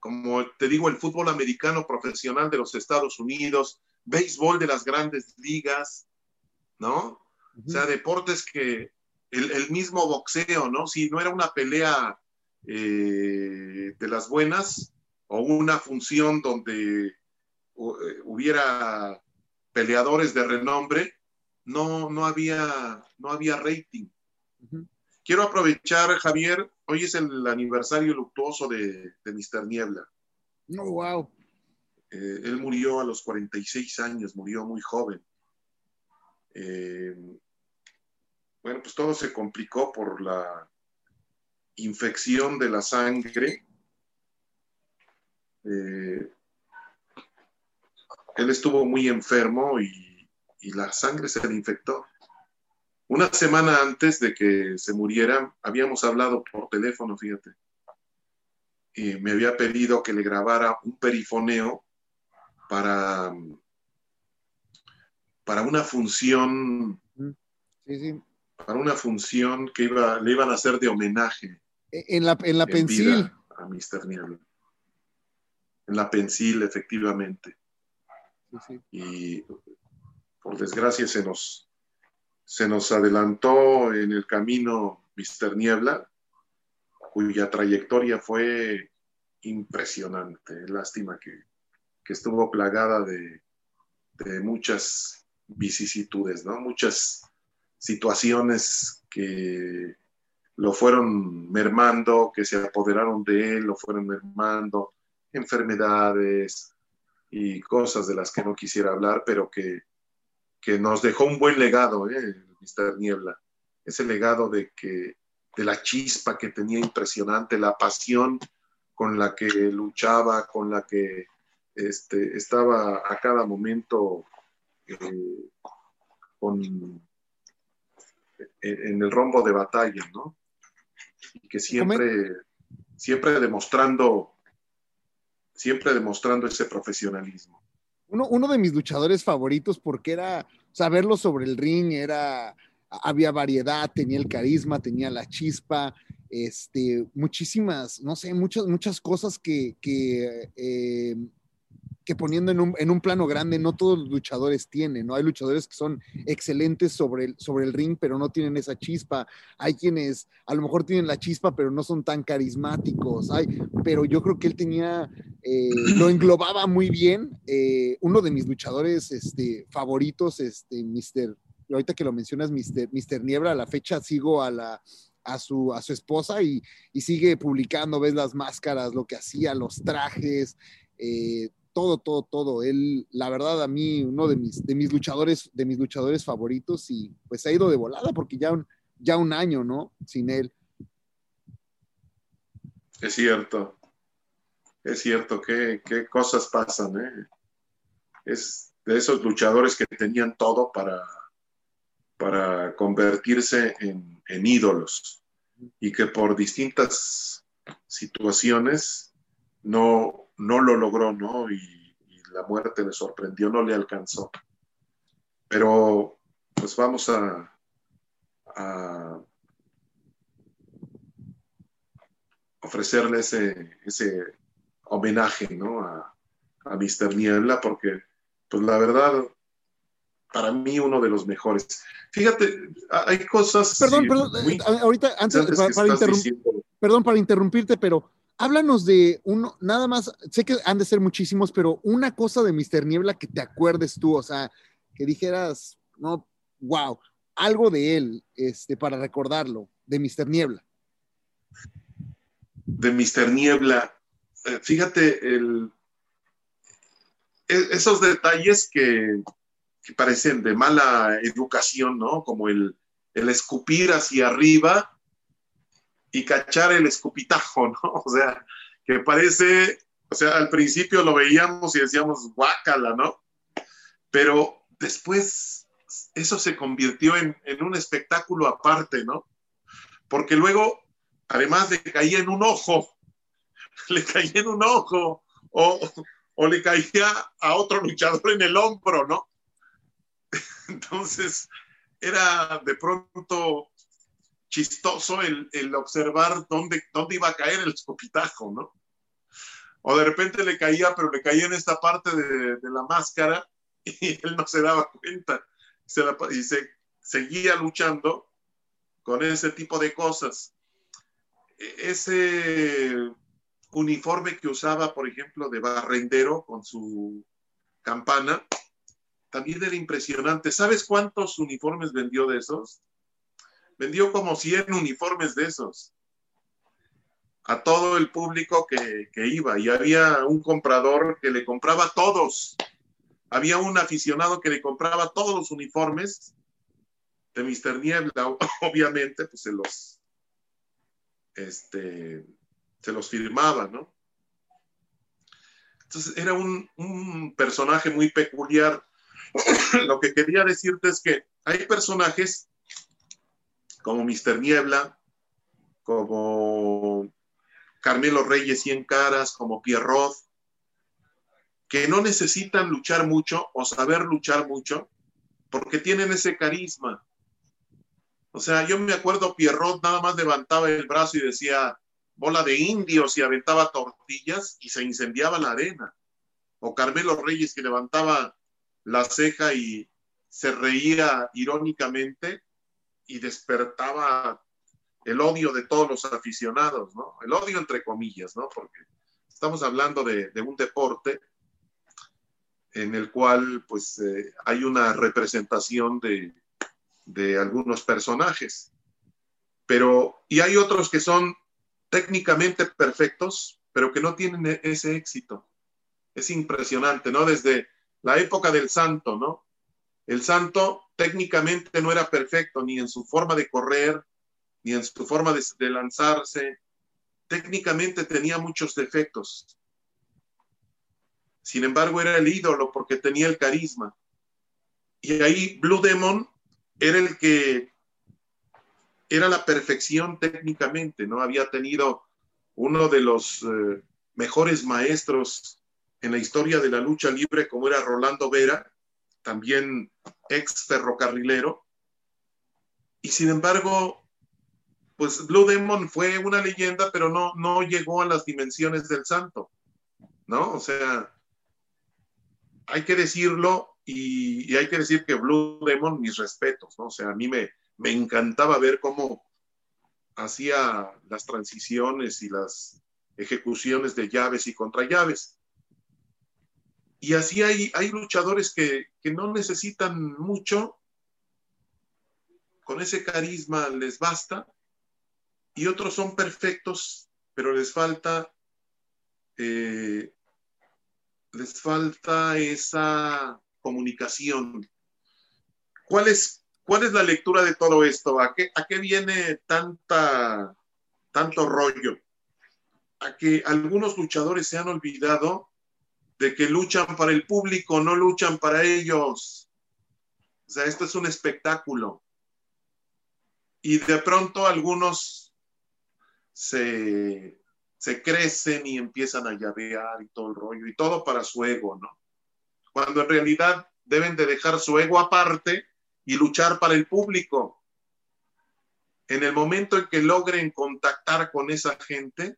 como te digo, el fútbol americano profesional de los Estados Unidos, béisbol de las grandes ligas, ¿no? O sea, deportes que el, mismo boxeo, ¿no? Si no era una pelea eh, de las buenas o una función donde eh, hubiera peleadores de renombre, no, no, había, no había rating. Quiero aprovechar, Javier, hoy es el aniversario luctuoso de, de Mr. Niebla. No, wow. Eh, él murió a los 46 años, murió muy joven. Eh, bueno, pues todo se complicó por la infección de la sangre. Eh, él estuvo muy enfermo y, y la sangre se le infectó. Una semana antes de que se muriera, habíamos hablado por teléfono, fíjate. Y me había pedido que le grabara un perifoneo para, para una función. Para una función que iba, le iban a hacer de homenaje. E, en la, en la Pensil. A Mr. Niebla. En la Pensil, efectivamente. Y por desgracia se nos, se nos adelantó en el camino Mr. Niebla, cuya trayectoria fue impresionante. Lástima que, estuvo plagada de, muchas vicisitudes, ¿no? Muchas situaciones que lo fueron mermando, que se apoderaron de él, lo fueron mermando, enfermedades y cosas de las que no quisiera hablar, pero que que nos dejó un buen legado, ¿eh? Mr. Niebla. Ese legado de que de la chispa que tenía impresionante, la pasión con la que luchaba, con la que este, estaba a cada momento eh, en, el rombo de batalla, ¿no? Y que siempre, siempre demostrando, siempre demostrando ese profesionalismo. Uno, de mis luchadores favoritos porque era, saberlo sobre el ring, era, había variedad, tenía el carisma, tenía la chispa, este, muchísimas, no sé, muchas, muchas cosas que, que eh, que poniendo en un, en un, plano grande no todos los luchadores tienen, ¿no? Hay luchadores que son excelentes sobre el, sobre el ring, pero no tienen esa chispa. Hay quienes a lo mejor tienen la chispa, pero no son tan carismáticos. Hay, pero yo creo que él tenía, eh, lo englobaba muy bien. Eh, uno de mis luchadores este, favoritos, este, Mr. Ahorita que lo mencionas, Mr. Mister Niebla, a la fecha sigo a la, a su, a su esposa y, sigue publicando, ves las máscaras, lo que hacía, los trajes, eh, todo, todo, todo. Él, la verdad, a mí, uno de mis, de mis luchadores, de mis luchadores favoritos, y pues ha ido de volada porque ya un, ya un año, ¿no? Sin él. Es cierto. Es cierto, qué, qué cosas pasan, ¿eh? Es de esos luchadores que tenían todo para, para convertirse en, en ídolos y que por distintas situaciones no, no lo logró, ¿no? Y, la muerte le sorprendió, no le alcanzó. Pero pues vamos a, ofrecerle ese, ese homenaje, ¿no? A, a Mr. Niebla, porque pues la verdad, para mí uno de los mejores. Fíjate, hay cosas... Perdón, perdón, eh, ahorita, antes, perdón para interrumpirte, pero háblanos de uno, nada más, sé que han de ser muchísimos, pero una cosa de Mr. Niebla que te acuerdes tú, o sea, que dijeras, no, wow, algo de él, este, para recordarlo, de Mr. Niebla. De Mr. Niebla, eh, fíjate, el, e, esos detalles que, que, parecen de mala educación, ¿no? Como el, el escupir hacia arriba y cachar el escupitajo, ¿no? O sea, que parece, o sea, al principio lo veíamos y decíamos, guácala, ¿no? Pero después eso se convirtió en, un espectáculo aparte, ¿no? Porque luego, además le caía en un ojo, le caía en un ojo, o, o le caía a otro luchador en el hombro, ¿no? Entonces, era de pronto chistoso el, observar dónde, dónde iba a caer el escopitajo, ¿no? o de repente le caía, pero le caía en esta parte de, la máscara y él no se daba cuenta y se seguía luchando con ese tipo de cosas. E, ese uniforme que usaba, por ejemplo, de barrendero con su campana, también era impresionante. ¿Sabes cuántos uniformes vendió de esos? Vendió como 100 uniformes de esos a todo el público que, iba y había un comprador que le compraba todos. Había un aficionado que le compraba todos los uniformes de Mr. Niebla, obviamente, pues se los, este, se los firmaba, ¿no? Entonces era un, un personaje muy peculiar. Lo que quería decirte es que hay personajes como Mr. Niebla, como Carmelo Reyes Cien Caras, como Pierrot, que no necesitan luchar mucho o saber luchar mucho, porque tienen ese carisma. O sea, yo me acuerdo, Pierrot nada más levantaba el brazo y decía, bola de indios y aventaba tortillas y se incendiaba la arena. O Carmelo Reyes que levantaba la ceja y se reía irónicamente y despertaba el odio de todos los aficionados, ¿no? El odio entre comillas, ¿no? Porque estamos hablando de, un deporte en el cual pues eh, hay una representación de, de algunos personajes. Pero, y hay otros que son técnicamente perfectos, pero que no tienen e-, ese éxito. Es impresionante, ¿no? Desde la época del santo, ¿no? El santo técnicamente no era perfecto ni en su forma de correr, ni en su forma de, lanzarse. Técnicamente tenía muchos defectos. Sin embargo, era el ídolo porque tenía el carisma. Y ahí Blue Demon era el que era la perfección técnicamente, ¿no? Había tenido uno de los eh, mejores maestros en la historia de la lucha libre, como era Rolando Vera, también ex ferrocarrilero. Y sin embargo, pues Blue Demon fue una leyenda, pero no, no llegó a las dimensiones del santo, ¿no? O sea, hay que decirlo y, hay que decir que Blue Demon, mis respetos, ¿no? O sea, a mí me, me encantaba ver cómo hacía las transiciones y las ejecuciones de llaves y contra llaves. Y así hay, hay luchadores que, que no necesitan mucho, con ese carisma les basta y otros son perfectos, pero les falta, eh, les falta esa comunicación. ¿Cuál es, ¿Cuál es la lectura de todo esto? ¿A qué, a qué viene tanta, tanto rollo? A que algunos luchadores se han olvidado de que luchan para el público, no luchan para ellos. O sea, esto es un espectáculo. Y de pronto algunos se, crecen y empiezan a llavear y todo el rollo, y todo para su ego, ¿no? Cuando en realidad deben de dejar su ego aparte y luchar para el público. En el momento en que logren contactar con esa gente,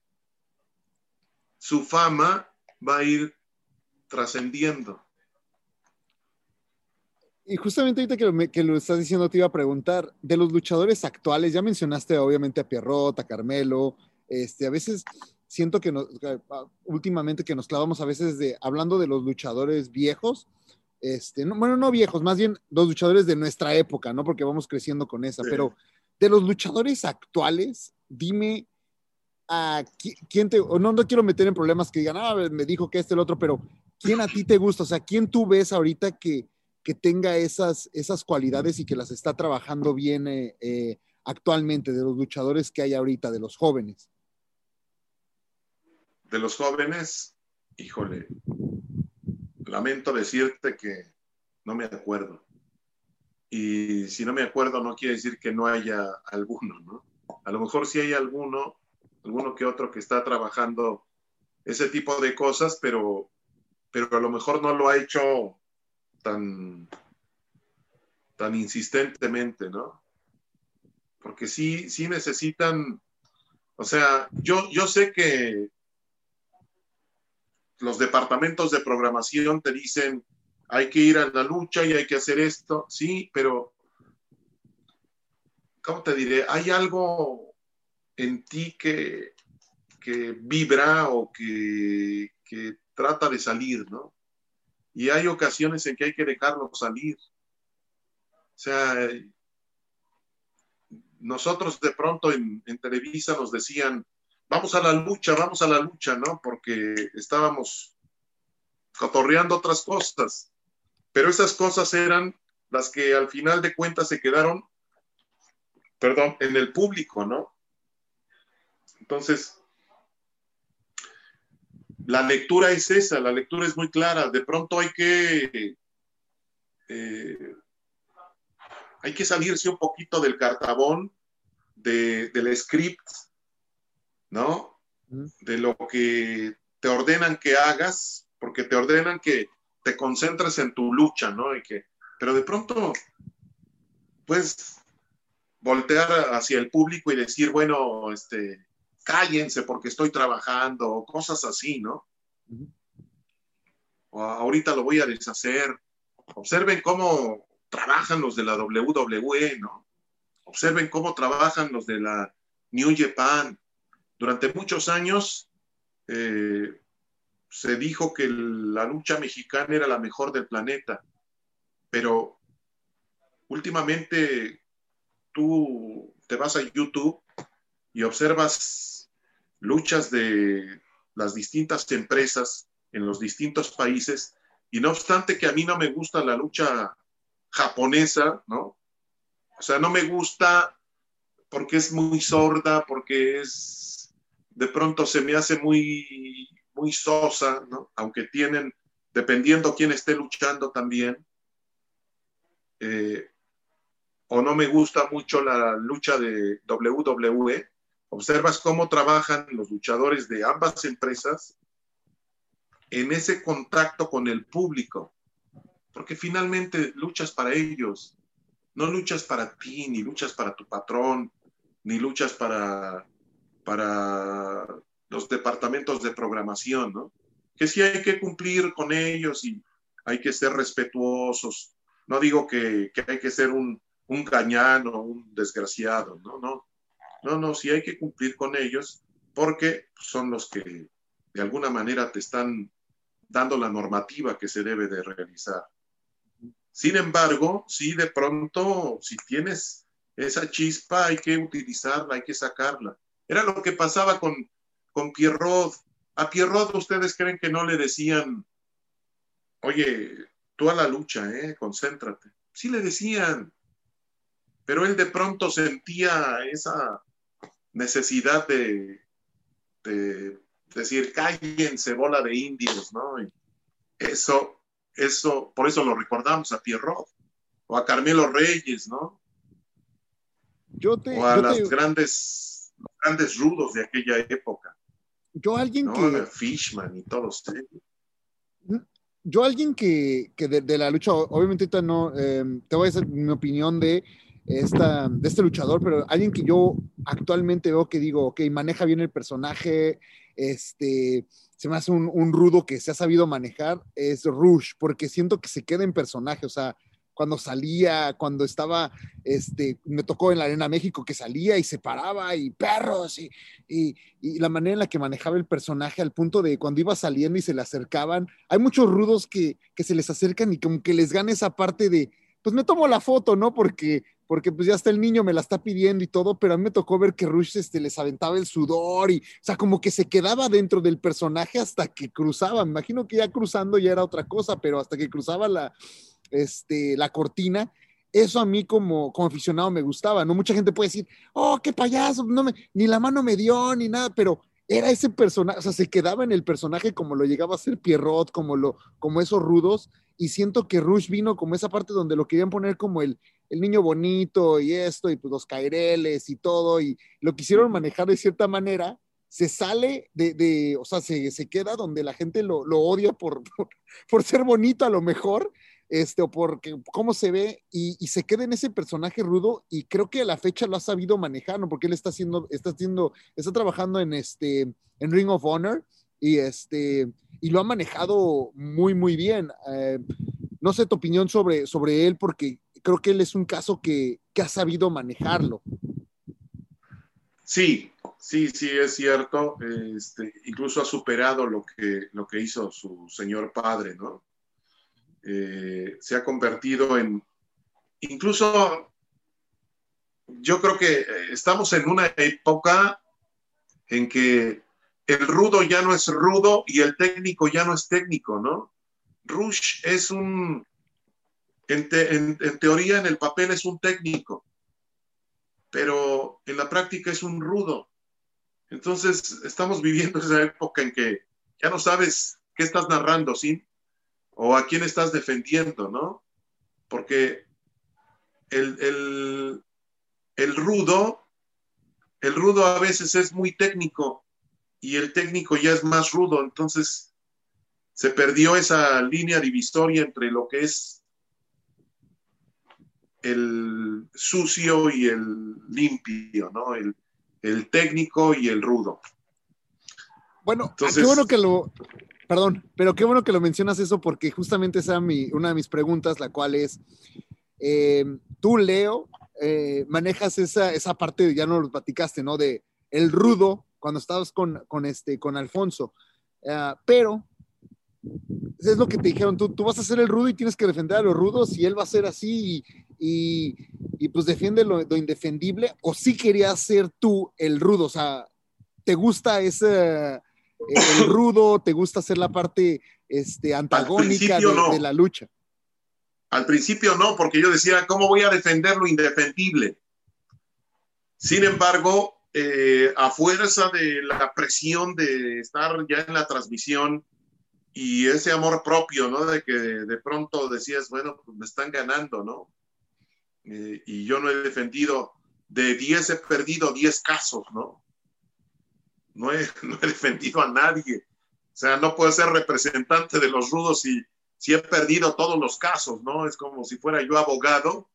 su fama va a ir trascendiendo. Y justamente ahorita que lo, que lo, estás diciendo, te iba a preguntar, de los luchadores actuales, ya mencionaste obviamente a Pierrot, a Carmelo, este, a veces siento que ah, últimamente que nos clavamos a veces de, hablando de los luchadores viejos, este, no, bueno, no viejos, más bien los luchadores de nuestra época, ¿no? Porque vamos creciendo con esa, pero de los luchadores actuales, dime a quién te, no, no quiero meter en problemas que digan, ah, me dijo que este, el otro, pero ¿quién a ti te gusta? O sea, ¿quién tú ves ahorita que, que tenga esas, esas cualidades y que las está trabajando bien eh, eh, actualmente, de los luchadores que hay ahorita, de los jóvenes? De los jóvenes, híjole, lamento decirte que no me acuerdo. Y si no me acuerdo, no quiere decir que no haya alguno, ¿no? A lo mejor sí hay alguno, alguno que otro que está trabajando ese tipo de cosas, pero, pero a lo mejor no lo ha hecho tan, tan insistentemente, ¿no? Porque sí, sí necesitan, o sea, yo, yo sé que los departamentos de programación te dicen, hay que ir a la lucha y hay que hacer esto, sí, pero, ¿cómo te diré? Hay algo en ti que, que vibra o que, que trata de salir, ¿no? Y hay ocasiones en que hay que dejarlo salir. O sea, nosotros de pronto en, en Televisa nos decían, vamos a la lucha, vamos a la lucha, ¿no? Porque estábamos cotorreando otras cosas, pero esas cosas eran las que al final de cuentas se quedaron, perdón, en el público, ¿no? Entonces, la lectura es esa, la lectura es muy clara, de pronto hay que... Eh, hay que salirse un poquito del cartabón, de, del script, ¿no? De lo que te ordenan que hagas, porque te ordenan que te concentres en tu lucha, ¿no? Y que, pero de pronto, puedes voltear hacia el público y decir, bueno, este, cállense porque estoy trabajando, o cosas así, ¿no? O ahorita lo voy a deshacer. Observen cómo trabajan los de la WWE, ¿no? Observen cómo trabajan los de la New Japan. Durante muchos años eh, se dijo que la lucha mexicana era la mejor del planeta, pero últimamente tú te vas a YouTube y observas luchas de las distintas empresas en los distintos países y no obstante que a mí no me gusta la lucha japonesa, ¿no? O sea, no me gusta porque es muy sorda, porque es de pronto se me hace muy, muy sosa, ¿no? Aunque tienen, dependiendo quién esté luchando también. Eh, o no me gusta mucho la lucha de WWE. Observas cómo trabajan los luchadores de ambas empresas en ese contacto con el público, porque finalmente luchas para ellos, no luchas para ti, ni luchas para tu patrón, ni luchas para para los departamentos de programación, ¿no? Que sí hay que cumplir con ellos y hay que ser respetuosos. No digo que, que hay que ser un, un gañán o un desgraciado, no, no. No, no, sí hay que cumplir con ellos porque son los que de alguna manera te están dando la normativa que se debe de realizar. Sin embargo, sí de pronto, si tienes esa chispa, hay que utilizarla, hay que sacarla. Era lo que pasaba con, con Pierrot. A Pierrot ustedes creen que no le decían, oye, tú a la lucha, ¿eh? concéntrate. Sí le decían, pero él de pronto sentía esa necesidad de, de decir, cállense, bola de indios, ¿no? Y eso, eso, por eso lo recordamos a Pierrot o a Carmelo Reyes, ¿no? Yo te, o a las grandes grandes rudos de aquella época. Yo alguien que... Fishman y todos. Yo alguien que, que de, la lucha, obviamente no, em, te voy a decir mi opinión de, esta, de este luchador, pero alguien que yo actualmente veo que digo, ok, maneja bien el personaje, este, se me hace un, un rudo que se ha sabido manejar, es Rush, porque siento que se queda en personaje, o sea, cuando salía, cuando estaba, este, me tocó en la Arena México que salía y se paraba y perros y, y, la manera en la que manejaba el personaje al punto de cuando iba saliendo y se le acercaban, hay muchos rudos que, que se les acercan y como que les gana esa parte de, pues me tomo la foto, ¿no? Porque, porque pues ya hasta el niño me la está pidiendo y todo, pero a mí me tocó ver que Rush este, les aventaba el sudor y, o sea, como que se quedaba dentro del personaje hasta que cruzaba. Me imagino que ya cruzando ya era otra cosa, pero hasta que cruzaba la, este, la cortina, eso a mí como, como aficionado me gustaba, ¿no? Mucha gente puede decir, oh, qué payaso, no me, ni la mano me dio, ni nada, pero era ese personaje, o sea, se quedaba en el personaje como lo llegaba a ser Pierrot, como, lo, como esos rudos, y siento que Rush vino como esa parte donde lo querían poner como el, el niño bonito y esto, y pues los caireles y todo, y lo quisieron manejar de cierta manera, se sale de, de o sea, se, se, queda donde la gente lo, lo odia por, por, por, ser bonito a lo mejor, este, o porque cómo se ve, y, y, se queda en ese personaje rudo, y creo que a la fecha lo ha sabido manejar, ¿no? Porque él está haciendo, está haciendo, está trabajando en este, en Ring of Honor, y, este, y lo ha manejado muy, muy bien. Eh, no sé tu opinión sobre, sobre él, porque creo que él es un caso que, que ha sabido manejarlo. Sí, sí, sí, es cierto. Este, incluso ha superado lo que, lo que hizo su señor padre, ¿no? Eh, se ha convertido en, incluso yo creo que estamos en una época en que el rudo ya no es rudo y el técnico ya no es técnico, ¿no? Rush es un, en, teoría, en el papel es un técnico, pero en la práctica es un rudo. Entonces, estamos viviendo esa época en que ya no sabes qué estás narrando, ¿sí? O a quién estás defendiendo, ¿no? Porque el, el rudo, el rudo a veces es muy técnico y el técnico ya es más rudo, entonces se perdió esa línea divisoria entre lo que es el sucio y el limpio, ¿no? El, técnico y el rudo. Bueno, ah, qué bueno que lo, perdón, pero qué bueno que lo mencionas eso porque justamente esa es mi, una de mis preguntas, la cual es, eh, tú, Leo, eh, manejas esa, esa parte, ya no lo platicaste, ¿no? De el rudo cuando estabas con, con este, con Alfonso. Ah, pero es lo que te dijeron, tú, tú vas a ser el rudo y tienes que defender a los rudos y él va a ser así y, y, pues defiende lo, indefendible o sí querías ser tú el rudo, o sea, ¿te gusta ese el rudo, te gusta ser la parte este, antagónica de, la lucha? Al principio no, porque yo decía, ¿cómo voy a defender lo indefendible? Sin embargo, eh, a fuerza de la presión de estar ya en la transmisión y ese amor propio, ¿no? De que de pronto decías, bueno, pues me están ganando, ¿no? Eh, y yo no he defendido, de 10 he perdido 10 casos, ¿no? No he, defendido a nadie. O sea, no puedo ser representante de los rudos si, si he perdido todos los casos, ¿no? Es como si fuera yo abogado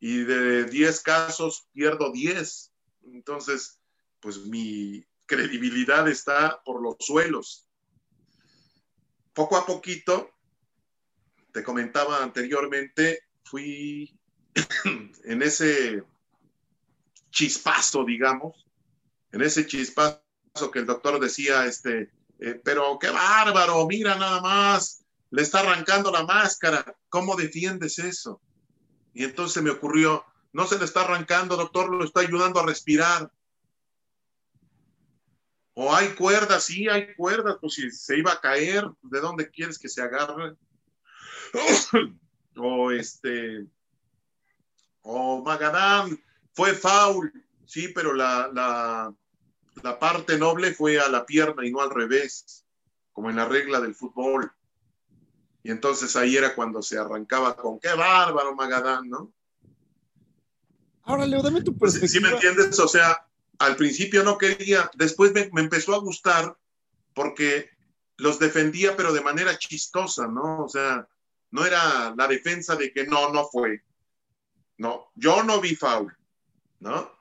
y de 10 casos pierdo 10. Entonces, pues mi credibilidad está por los suelos. Poco a poquito, te comentaba anteriormente, fui en ese chispazo, digamos, en ese chispazo que el doctor decía, este, eh, pero qué bárbaro, mira nada más, le está arrancando la máscara, ¿cómo defiendes eso? Y entonces me ocurrió, no se le está arrancando, doctor, lo está ayudando a respirar. O hay cuerdas, sí, hay cuerdas, pues si se iba a caer, ¿de dónde quieres que se agarre? o este, o Magadán, fue foul, sí, pero la, la, la parte noble fue a la pierna y no al revés, como en la regla del fútbol. Y entonces ahí era cuando se arrancaba con qué bárbaro Magadán, ¿no? Ahora, Leo, dame tu perspectiva. ¿Sí me entiendes? O sea, al principio no quería, después me, empezó a gustar porque los defendía, pero de manera chistosa, ¿no? O sea, no era la defensa de que no, no fue. No, yo no vi foul, ¿no?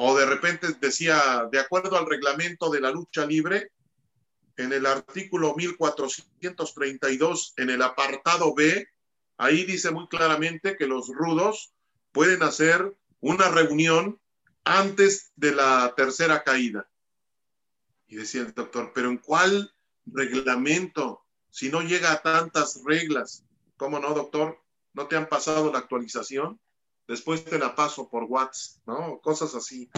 O de repente decía, de acuerdo al reglamento de la lucha libre, en el artículo 1432, en el apartado B, ahí dice muy claramente que los rudos pueden hacer una reunión antes de la tercera caída. Y decía el doctor, pero ¿en cuál reglamento? Si no llega a tantas reglas, ¿cómo no, doctor? ¿No te han pasado la actualización? Después te la paso por WhatsApp, ¿no? Cosas así.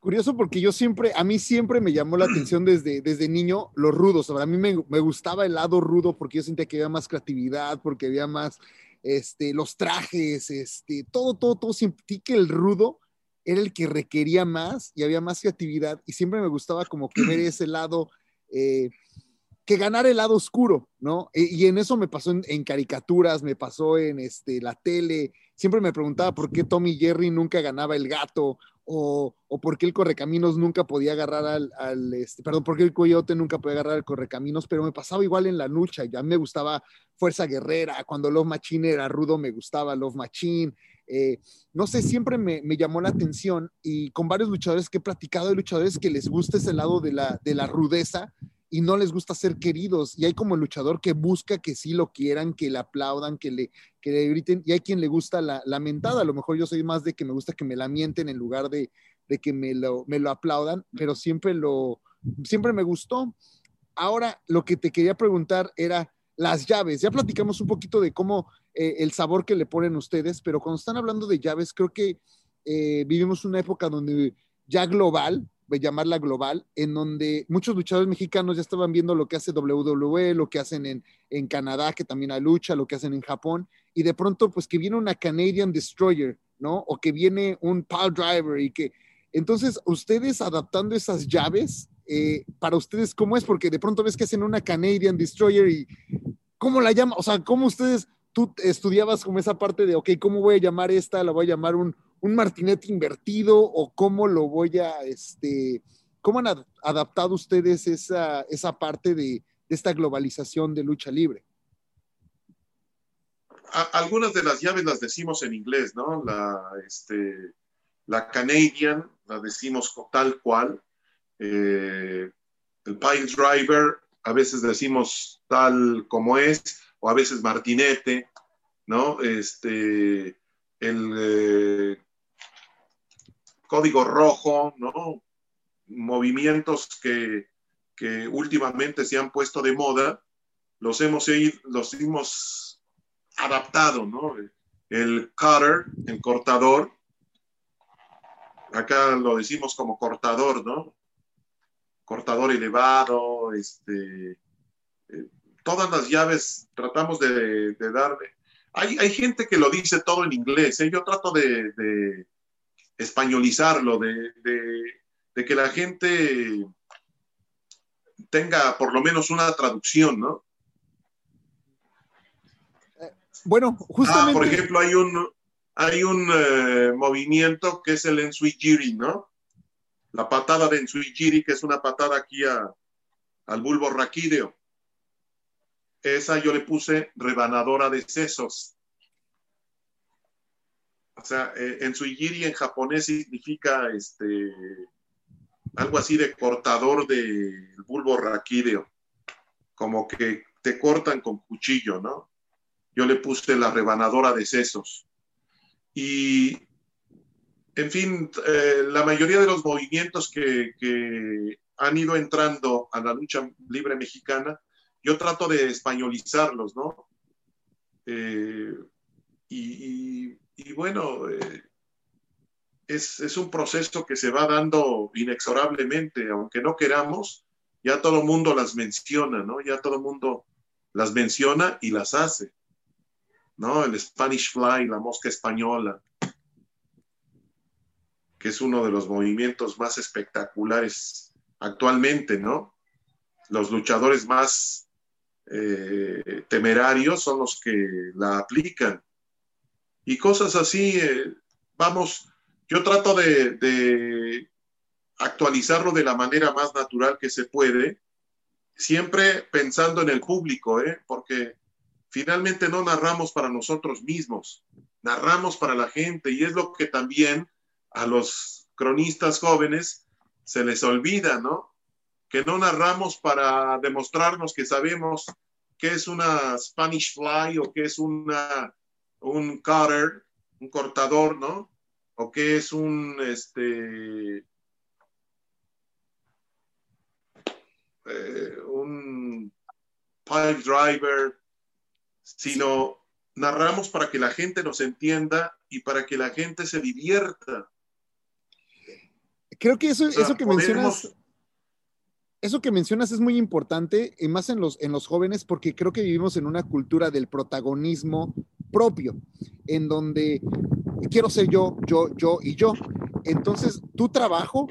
Curioso porque yo siempre, a mí siempre me llamó la atención desde, desde niño los rudos. A mí me, me gustaba el lado rudo porque yo sentía que había más creatividad, porque había más este, los trajes, este, todo, todo, todo, sentí que el rudo era el que requería más y había más creatividad y siempre me gustaba como que ver ese lado, eh, que ganar el lado oscuro, ¿no? E, y en eso me pasó en, caricaturas, me pasó en este, la tele, siempre me preguntaba por qué Tommy Jerry nunca ganaba el gato o, o por qué el correcaminos nunca podía agarrar al, al este, perdón, por qué el coyote nunca podía agarrar al correcaminos, pero me pasaba igual en la lucha, ya me gustaba Fuerza Guerrera, cuando Love Machine era rudo, me gustaba Love Machine. Eh, no sé, siempre me, llamó la atención y con varios luchadores que he platicado, hay luchadores que les gusta ese lado de la, de la rudeza y no les gusta ser queridos. Y hay como el luchador que busca que sí lo quieran, que le aplaudan, que le, que le griten. Y hay quien le gusta la, la mentada. A lo mejor yo soy más de que me gusta que me la mienten en lugar de, de que me lo, me lo aplaudan, pero siempre lo, siempre me gustó. Ahora, lo que te quería preguntar era las llaves. Ya platicamos un poquito de cómo eh, el sabor que le ponen ustedes, pero cuando están hablando de llaves, creo que eh, vivimos una época donde ya global, llamarla global, en donde muchos luchadores mexicanos ya estaban viendo lo que hace WWE, lo que hacen en, en Canadá, que también hay lucha, lo que hacen en Japón, y de pronto, pues que viene una Canadian Destroyer, ¿no? O que viene un Pile Driver y que entonces, ustedes adaptando esas llaves, eh, para ustedes, ¿cómo es? Porque de pronto ves que hacen una Canadian Destroyer y ¿cómo la llaman? O sea, ¿cómo ustedes, tú estudiabas como esa parte de, ok, ¿cómo voy a llamar esta? ¿La voy a llamar un, un martinete invertido? ¿O cómo lo voy a, este, cómo han adaptado ustedes esa, esa parte de, esta globalización de lucha libre? algunas de las llaves las decimos en inglés, ¿no? La, este, la Canadian, la decimos tal cual. Eh, el Pile Driver, a veces decimos tal como es, o a veces Martinete, ¿no? Este, el eh, código rojo, ¿no? Movimientos que, que, últimamente se han puesto de moda, los hemos, los hemos adaptado, ¿no? El cutter, el cortador, acá lo decimos como cortador, ¿no? Cortador elevado, este, eh, todas las llaves tratamos de, darle. Hay, hay, gente que lo dice todo en inglés, ¿eh? yo trato de españolizarlo, de, de, que la gente tenga por lo menos una traducción, ¿no? Eh, bueno, justamente. Ah, por ejemplo, hay un, hay un eh, movimiento que es el ensuigiri, ¿no? La patada de ensuigiri, que es una patada aquí al bulbo raquídeo. Esa yo le puse rebanadora de sesos. O sea, eh, ensuigiri en japonés significa este, algo así de cortador del bulbo raquídeo, como que te cortan con cuchillo, ¿no? Yo le puse la rebanadora de sesos. Y, en fin, eh, la mayoría de los movimientos que, que, han ido entrando a la lucha libre mexicana, yo trato de españolizarlos, ¿no? Eh, y, bueno, eh, es, es, un proceso que se va dando inexorablemente, aunque no queramos, ya todo el mundo las menciona, ¿no? Ya todo el mundo las menciona y las hace. ¿no? El Spanish Fly, la mosca española, que es uno de los movimientos más espectaculares actualmente, ¿no? Los luchadores más eh, temerarios son los que la aplican. Y cosas así, eh, vamos, yo trato de, de actualizarlo de la manera más natural que se puede, siempre pensando en el público, ¿eh? porque finalmente no narramos para nosotros mismos, narramos para la gente y es lo que también a los cronistas jóvenes se les olvida, ¿no? Que no narramos para demostrarnos que sabemos qué es una Spanish fly o qué es una, un cutter, un cortador, ¿no? O qué es un, este, eh, un pipe driver, sino narramos para que la gente nos entienda y para que la gente se divierta. Creo que eso, eso que mencionas, eso que mencionas es muy importante, y más en los, en los jóvenes, porque creo que vivimos en una cultura del protagonismo propio, en donde quiero ser yo, yo, yo y yo. Entonces, tu trabajo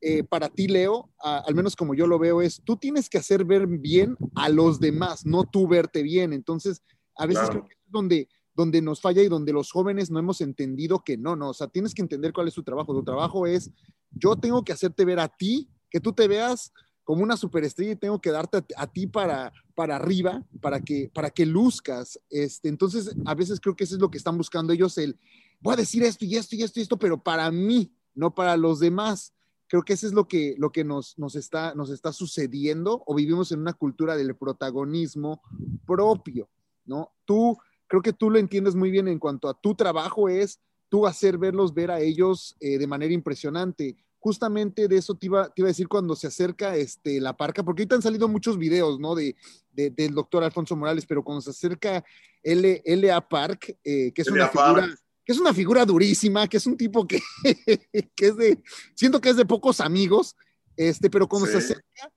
eh, para ti, Leo, al menos como yo lo veo, es tú tienes que hacer ver bien a los demás, no tú verte bien. Entonces, a veces creo que es donde, donde nos falla y donde los jóvenes no hemos entendido que no, no, o sea, tienes que entender cuál es tu trabajo. Tu trabajo es, yo tengo que hacerte ver a ti, que tú te veas como una superestrella y tengo que darte a, ti para, para arriba, para que, para que luzcas. Este, entonces, a veces creo que eso es lo que están buscando ellos, el, voy a decir esto y esto y esto y esto, pero para mí, no para los demás. Creo que eso es lo que, lo que nos, nos, está, nos está sucediendo o vivimos en una cultura del protagonismo propio, ¿no? Tú, creo que tú lo entiendes muy bien en cuanto a tu trabajo es tú hacer verlos ver a ellos eh, de manera impresionante justamente de eso te iba, te iba, a decir cuando se acerca este, la parca, porque ahorita han salido muchos videos, ¿no? De, del doctor Alfonso Morales, pero cuando se acerca L, LA Park, eh, que es una figura... Que es una figura durísima, que es un tipo que, que, es de, siento que es de pocos amigos, este, pero cuando se acerca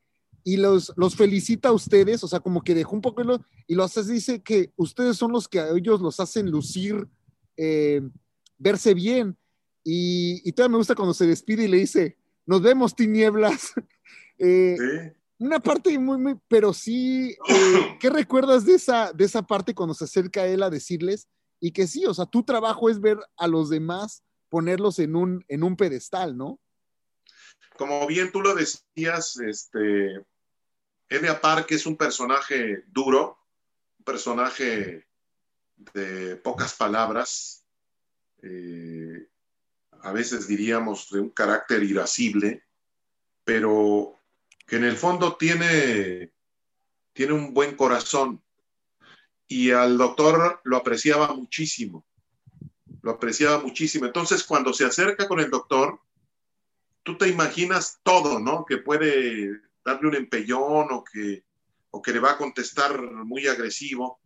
y los, los felicita a ustedes, o sea, como que dejó un poco y los hace, dice que ustedes son los que a ellos los hacen lucir, eh, verse bien. Y, y, todavía me gusta cuando se despide y le dice, nos vemos tinieblas. Eh, una parte muy, muy, pero sí, eh, ¿qué recuerdas de esa, de esa parte cuando se acerca a él a decirles? Y que sí, o sea, tu trabajo es ver a los demás, ponerlos en un, en un pedestal, ¿no? Como bien tú lo decías, este, Elia Park es un personaje duro, un personaje de pocas palabras, eh, a veces diríamos de un carácter irascible, pero que en el fondo tiene, tiene un buen corazón. Y al doctor lo apreciaba muchísimo, lo apreciaba muchísimo. Entonces, cuando se acerca con el doctor, tú te imaginas todo, ¿no? Que puede darle un empellón o que, o que le va a contestar muy agresivo,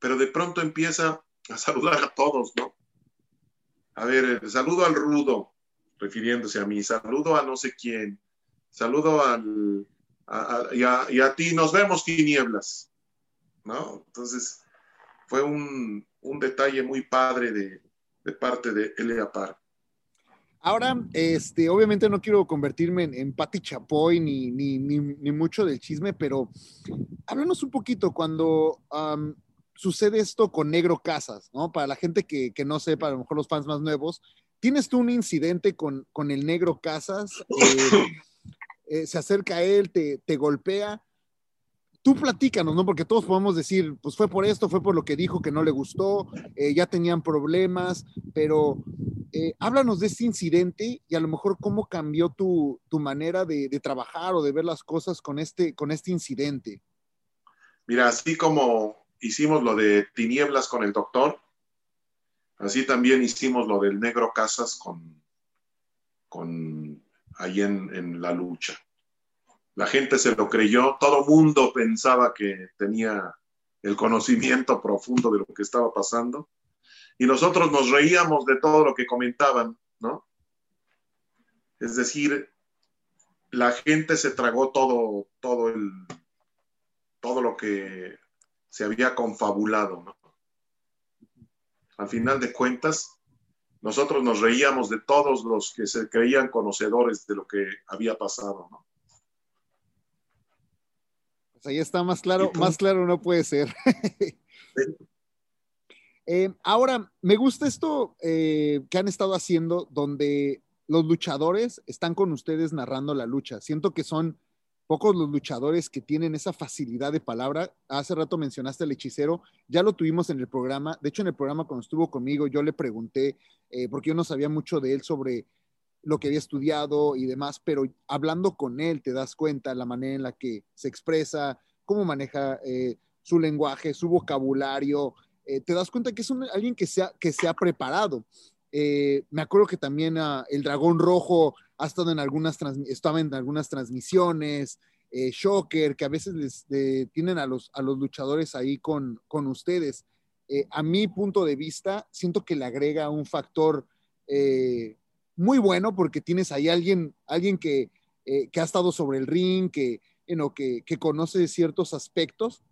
pero de pronto empieza a saludar a todos, ¿no? A ver, saludo al rudo, refiriéndose a mí, saludo a no sé quién, saludo al, y, a, ti, nos vemos tinieblas, ¿no? Entonces, fue un, detalle muy padre de, parte de Elia Par. Ahora, este, obviamente no quiero convertirme en, en Patti Chapoy ni, ni, ni, mucho del chisme, pero háblanos un poquito. Cuando sucede esto con Negro Casas, ¿no? Para la gente que, no sepa, a lo mejor los fans más nuevos, tienes tú un incidente con, con el Negro Casas, eh, eh, se acerca a él, te, te, golpea. Tú platícanos, ¿no? Porque todos podemos decir, pues fue por esto, fue por lo que dijo que no le gustó, eh, ya tenían problemas, pero háblanos de ese incidente y a lo mejor cómo cambió tu, tu manera de, de, trabajar o de ver las cosas con este, con este incidente. Mira, así como hicimos lo de tinieblas con el doctor, así también hicimos lo del negro Casas con, con ahí en, la lucha. La gente se lo creyó, todo mundo pensaba que tenía el conocimiento profundo de lo que estaba pasando y nosotros nos reíamos de todo lo que comentaban, ¿no? Es decir, la gente se tragó todo, todo el, todo lo que se había confabulado, ¿no? Al final de cuentas, nosotros nos reíamos de todos los que se creían conocedores de lo que había pasado, ¿no? Pues ahí está más claro, más claro no puede ser. Eh, ahora, me gusta esto eh, que han estado haciendo, donde los luchadores están con ustedes narrando la lucha. Siento que son pocos los luchadores que tienen esa facilidad de palabra. Hace rato mencionaste al hechicero, ya lo tuvimos en el programa. De hecho, en el programa cuando estuvo conmigo, yo le pregunté, eh, porque yo no sabía mucho de él sobre lo que había estudiado y demás, pero hablando con él te das cuenta la manera en la que se expresa, cómo maneja eh, su lenguaje, su vocabulario. Eh, te das cuenta que es alguien que se, ha, que se ha preparado. Me acuerdo que también ah, el dragón rojo ha estado en algunas, estaba en algunas transmisiones, eh, Shocker, que a veces les tienen a los, a los luchadores ahí con, con ustedes. Eh, a mi punto de vista, siento que le agrega un factor eh, muy bueno porque tienes ahí alguien, alguien que, que ha estado sobre el ring, que, que, que conoce ciertos aspectos,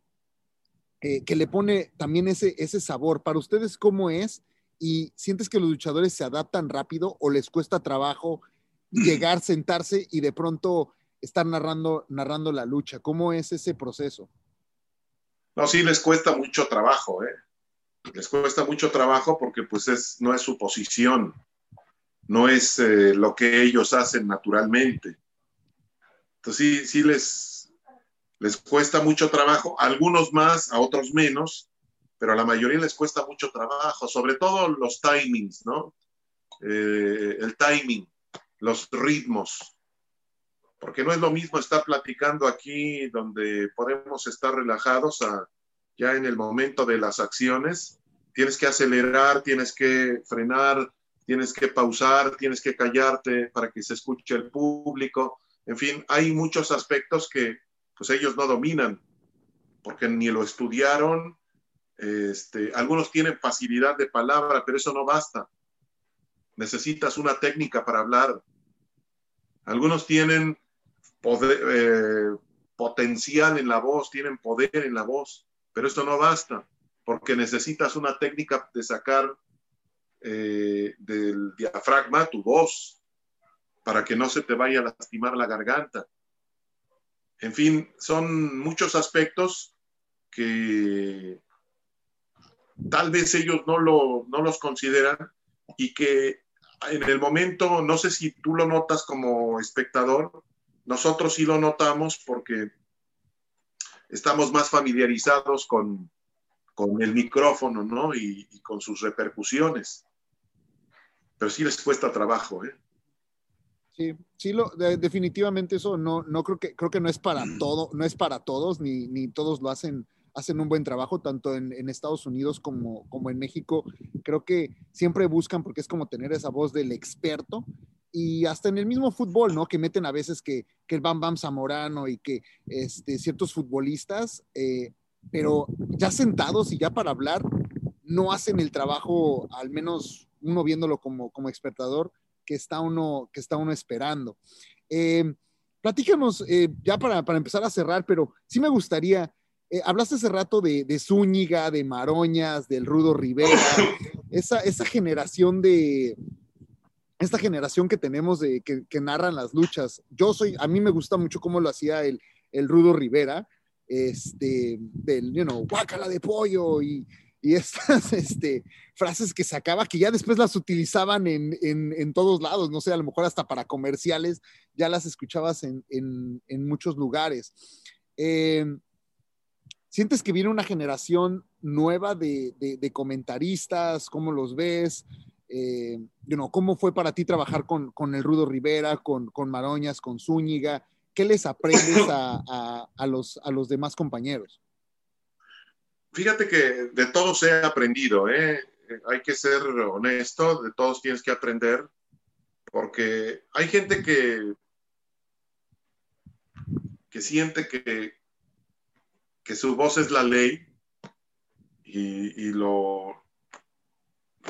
que le pone también ese, ese sabor. Para ustedes, ¿cómo es? ¿Y sientes que los luchadores se adaptan rápido o les cuesta trabajo llegar, sentarse y de pronto estar narrando, narrando la lucha? ¿Cómo es ese proceso? No, sí, les cuesta mucho trabajo, ¿eh? Les cuesta mucho trabajo porque pues es, no es su posición, no es eh, lo que ellos hacen naturalmente. Entonces sí, sí les, les cuesta mucho trabajo, a algunos más, a otros menos, pero a la mayoría les cuesta mucho trabajo, sobre todo los timings, ¿no? Eh, el timing, los ritmos, porque no es lo mismo estar platicando aquí donde podemos estar relajados a, ya en el momento de las acciones, tienes que acelerar, tienes que frenar, tienes que pausar, tienes que callarte para que se escuche el público. En fin, hay muchos aspectos que pues ellos no dominan porque ni lo estudiaron. Este, algunos tienen facilidad de palabra, pero eso no basta. Necesitas una técnica para hablar. Algunos tienen poder, eh, potencial en la voz, tienen poder en la voz, pero esto no basta porque necesitas una técnica de sacar eh, del diafragma tu voz para que no se te vaya a lastimar la garganta. En fin, son muchos aspectos que tal vez ellos no, lo, no los consideran y que en el momento, no sé si tú lo notas como espectador, nosotros sí lo notamos porque estamos más familiarizados con, con el micrófono, ¿no? Y, con sus repercusiones. Pero sí les cuesta trabajo, ¿eh? Sí, sí, lo, definitivamente eso no, no creo que, creo que no es para todo, no es para todos, ni, ni todos lo hacen, hacen un buen trabajo, tanto en, en, Estados Unidos como, como en México. Creo que siempre buscan, porque es como tener esa voz del experto, y hasta en el mismo fútbol, ¿no? Que meten a veces que, que el Bam Bam Zamorano y que este, ciertos futbolistas eh, pero ya sentados y ya para hablar, no hacen el trabajo, al menos uno viéndolo como, como espectador, que está uno, que está uno esperando. Eh, platícanos, eh, ya para, para, empezar a cerrar, pero sí me gustaría, eh, hablaste hace rato de, de, Zúñiga, de Maroñas, del Rudo Rivera, esa, esa generación de, esta generación que tenemos de, que, que, narran las luchas. Yo soy, a mí me gusta mucho cómo lo hacía el, el Rudo Rivera, este, del, you know, guácala de pollo y, y estas este, frases que sacaba, que ya después las utilizaban en, en, en, todos lados, no sé, a lo mejor hasta para comerciales, ya las escuchabas en, en muchos lugares. Eh, ¿Sientes que viene una generación nueva de, de, comentaristas? ¿Cómo los ves? Eh, ¿Cómo fue para ti trabajar con, con el Rudo Rivera, con, con Maroñas, con Zúñiga? ¿Qué les aprendes a, a, los, a los demás compañeros? Fíjate que de todos he aprendido, ¿eh? hay que ser honesto, de todos tienes que aprender, porque hay gente que, que siente que, que su voz es la ley y, y lo,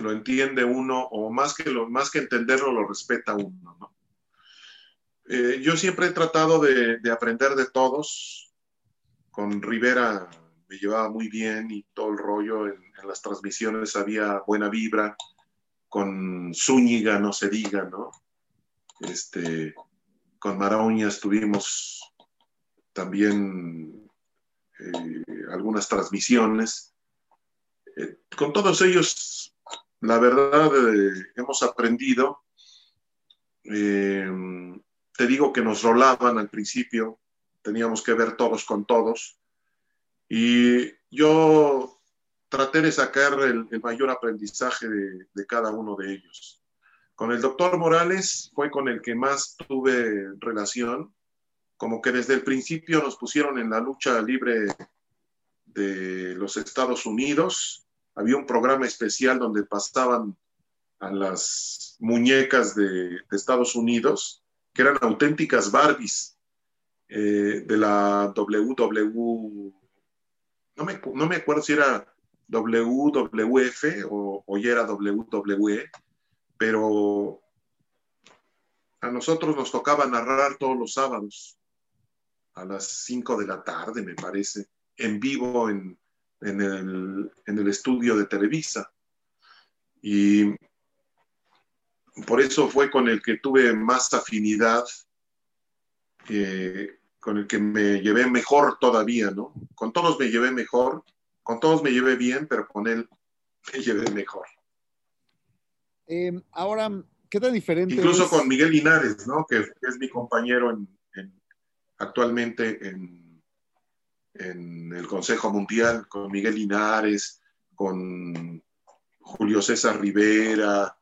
lo entiende uno, o más que, lo, más que entenderlo, lo respeta uno, ¿no? Eh, yo siempre he tratado de, de, aprender de todos. Con Rivera me llevaba muy bien y todo el rollo. En, las transmisiones había buena vibra. Con Zúñiga, no se diga, ¿no? Este, con Maroñas tuvimos también eh, algunas transmisiones. Eh, con todos ellos, la verdad, eh, hemos aprendido. Eh, te digo que nos rolaban al principio, teníamos que ver todos con todos. Y yo traté de sacar el, el mayor aprendizaje de, de, cada uno de ellos. Con el doctor Morales fue con el que más tuve relación, como que desde el principio nos pusieron en la lucha libre de los Estados Unidos. Había un programa especial donde pasaban a las muñecas de, Estados Unidos que eran auténticas Barbies eh, de la WW, no me, no me, acuerdo si era WWF o, o ya era WWE, pero a nosotros nos tocaba narrar todos los sábados a las 5 de la tarde, me parece, en vivo en, en, el, en el estudio de Televisa. Y por eso fue con el que tuve más afinidad, eh, con el que me llevé mejor todavía, ¿no? Con todos me llevé mejor, con todos me llevé bien, pero con él me llevé mejor. Eh, ahora, ¿qué tan diferente? Incluso es? con Miguel Linares, ¿no? Que es mi compañero en, en, actualmente en, el Consejo Mundial, con Miguel Linares, con Julio César Rivera,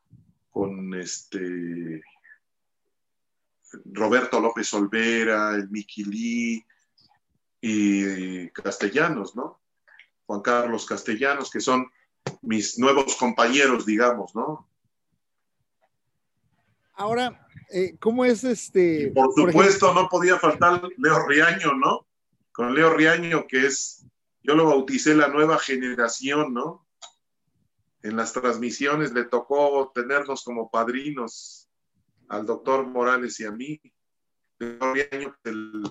con este Roberto López Olvera, el Miquilí y Castellanos, ¿no? Juan Carlos Castellanos, que son mis nuevos compañeros, digamos, ¿no? Ahora, eh, ¿cómo es este? por supuesto, no podía faltar Leo Riaño, ¿no? Con Leo Riaño, que es, yo lo bauticé la nueva generación, ¿no? En las transmisiones le tocó tenernos como padrinos al doctor Morales y a mí. Leo Riaño, el,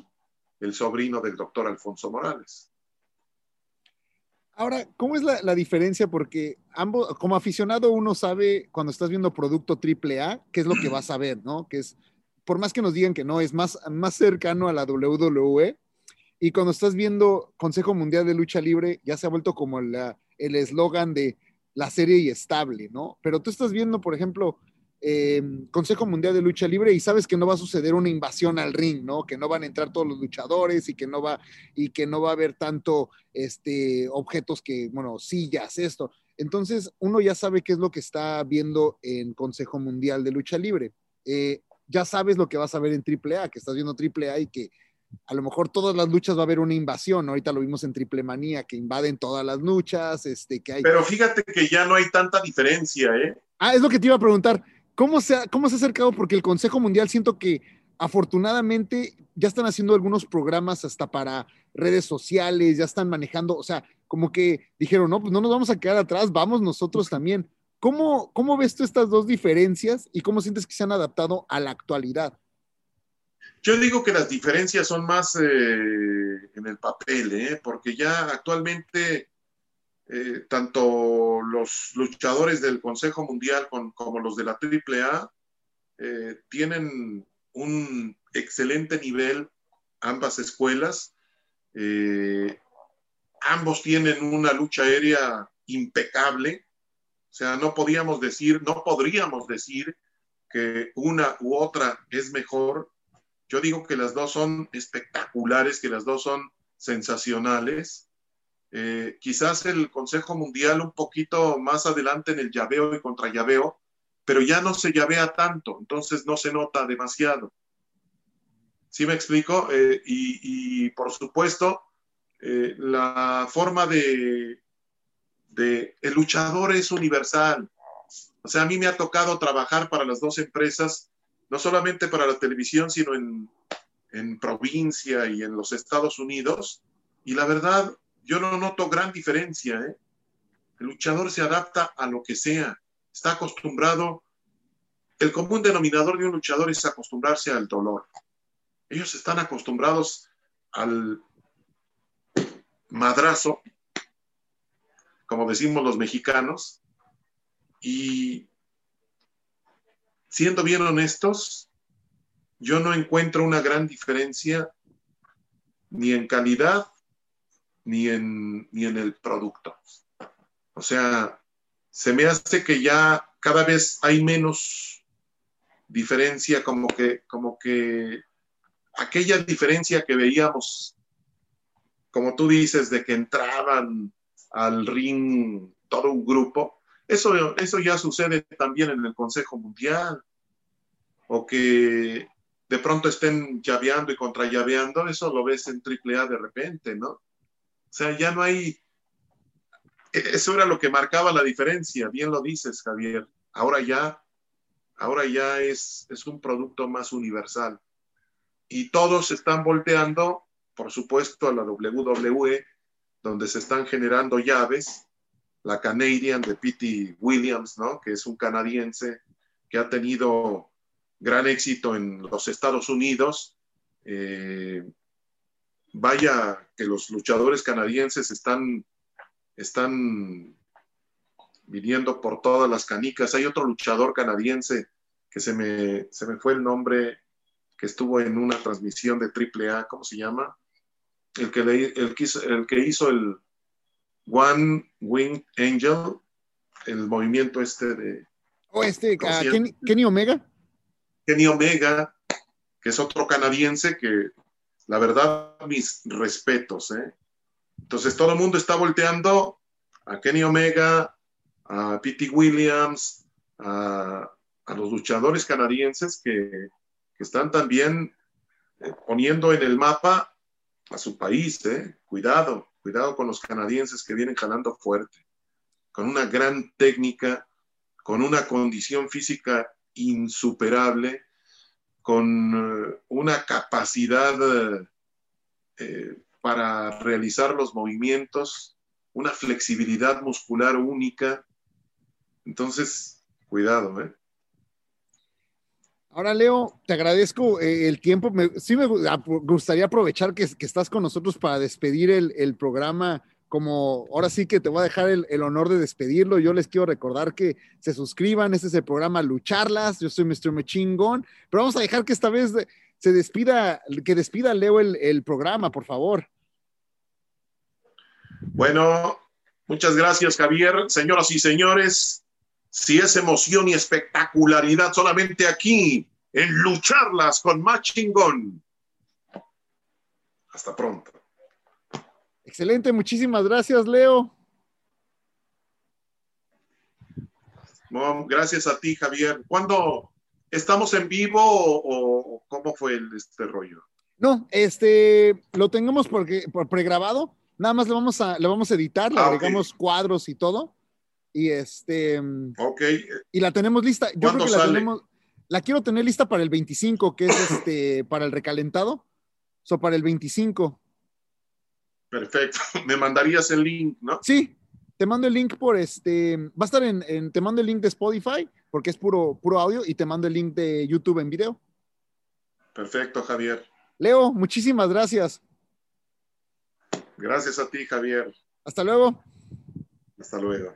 el sobrino del doctor Alfonso Morales. Ahora, ¿cómo es la, diferencia? Porque ambos, como aficionado, uno sabe cuando estás viendo producto AAA, qué es lo que vas a ver, ¿no? Que es, por más que nos digan que no, es más, más cercano a la WWE. Y cuando estás viendo Consejo Mundial de Lucha Libre, ya se ha vuelto como el eslogan de la serie y estable, ¿no? Pero tú estás viendo, por ejemplo, eh, Consejo Mundial de Lucha Libre y sabes que no va a suceder una invasión al ring, ¿no? Que no van a entrar todos los luchadores y que no va, y que no va a haber tanto este, objetos que, bueno, sillas, esto. Entonces, uno ya sabe qué es lo que está viendo en Consejo Mundial de Lucha Libre. Eh, ya sabes lo que vas a ver en AAA, que estás viendo AAA y que a lo mejor todas las luchas va a haber una invasión. Ahorita lo vimos en Triple Manía, que invaden todas las luchas, este, que hay. Pero fíjate que ya no hay tanta diferencia, ¿eh? Ah, es lo que te iba a preguntar. ¿Cómo se, ha, ¿Cómo se ha acercado? Porque el Consejo Mundial siento que afortunadamente ya están haciendo algunos programas hasta para redes sociales, ya están manejando, o sea, como que dijeron, no, pues no nos vamos a quedar atrás, vamos nosotros también. ¿Cómo, cómo ves tú estas dos diferencias y cómo sientes que se han adaptado a la actualidad? Yo digo que las diferencias son más eh, en el papel, ¿eh? porque ya actualmente eh, tanto los luchadores del Consejo Mundial como los de la AAA eh, tienen un excelente nivel, ambas escuelas. Eh, ambos tienen una lucha aérea impecable. O sea, no podíamos decir, no podríamos decir que una u otra es mejor. Yo digo que las dos son espectaculares, que las dos son sensacionales. Eh, quizás el Consejo Mundial un poquito más adelante en el llaveo y contra llaveo, pero ya no se llavea tanto, entonces no se nota demasiado. ¿Sí me explico? Eh, y, por supuesto, eh, la forma de, de... El luchador es universal. O sea, a mí me ha tocado trabajar para las dos empresas, no solamente para la televisión, sino en, en provincia y en los Estados Unidos. Y la verdad, yo no noto gran diferencia. ¿eh? El luchador se adapta a lo que sea. Está acostumbrado. El común denominador de un luchador es acostumbrarse al dolor. Ellos están acostumbrados al madrazo, como decimos los mexicanos, y siendo bien honestos, yo no encuentro una gran diferencia ni en calidad ni en, ni en el producto. O sea, se me hace que ya cada vez hay menos diferencia, como que, como que aquella diferencia que veíamos, como tú dices, de que entraban al ring todo un grupo, eso, eso ya sucede también en el Consejo Mundial, o que de pronto estén llaveando y contra llaveando, eso lo ves en AAA de repente, ¿no? Sea, ya no hay... E, eso era lo que marcaba la diferencia, bien lo dices, Javier. Ahora ya, ahora ya es, es un producto más universal. Y todos están volteando, por supuesto, a la WWE, donde se están generando llaves. La Canadian de Pete Williams, ¿no? Que es un canadiense que ha tenido gran éxito en los Estados Unidos. Eh, vaya que los luchadores canadienses están, están viniendo por todas las canicas. Hay otro luchador canadiense que se me, se me fue el nombre, que estuvo en una transmisión de AAA, ¿cómo se llama? El que, el, el que hizo el One Wing Angel, el movimiento este de... ¿O oh, este, ah, Kenny Omega? Kenny Omega, que es otro canadiense que la verdad, mis respetos. ¿eh? Entonces todo el mundo está volteando a Kenny Omega, a Pete Williams, a, los luchadores canadienses que, están también eh, poniendo en el mapa a su país. ¿eh? Cuidado, cuidado con los canadienses que vienen jalando fuerte, con una gran técnica, con una condición física insuperable, con eh, una capacidad eh, para realizar los movimientos, una flexibilidad muscular única. Entonces, cuidado, ¿eh? Ahora, Leo, te agradezco eh, el tiempo. sí me gustaría aprovechar que, estás con nosotros para despedir el, programa. Como ahora sí que te voy a dejar el, honor de despedirlo. Yo les quiero recordar que se suscriban. Este es el programa Lucharlas. Yo soy Mr. Mechingón. Pero vamos a dejar que esta vez se despida, que despida Leo el programa, por favor. Bueno, muchas gracias, Javier. Señoras y señores, si es emoción y espectacularidad solamente aquí, en lucharlas con Machingón. Hasta pronto. Excelente, muchísimas gracias, Leo. gracias a ti, Javier. ¿Cuándo estamos en vivo o, cómo fue este rollo? No, este lo tenemos porque por pregrabado Nada más le vamos a, le vamos a editar, le ah, agregamos cuadros y todo. Y este. Ok. Y la tenemos lista. Yo creo que la tenemos. La quiero tener lista para el 25, que es este, para el recalentado. O para el 25. Perfecto. Me mandarías el link, ¿no? Sí, te mando el link por este. Va a estar en, en, Te mando el link de Spotify, porque es puro, puro audio, y te mando el link de YouTube en video. Perfecto, Javier. Leo, muchísimas gracias. Gracias a ti, Javier. Hasta luego. Hasta luego.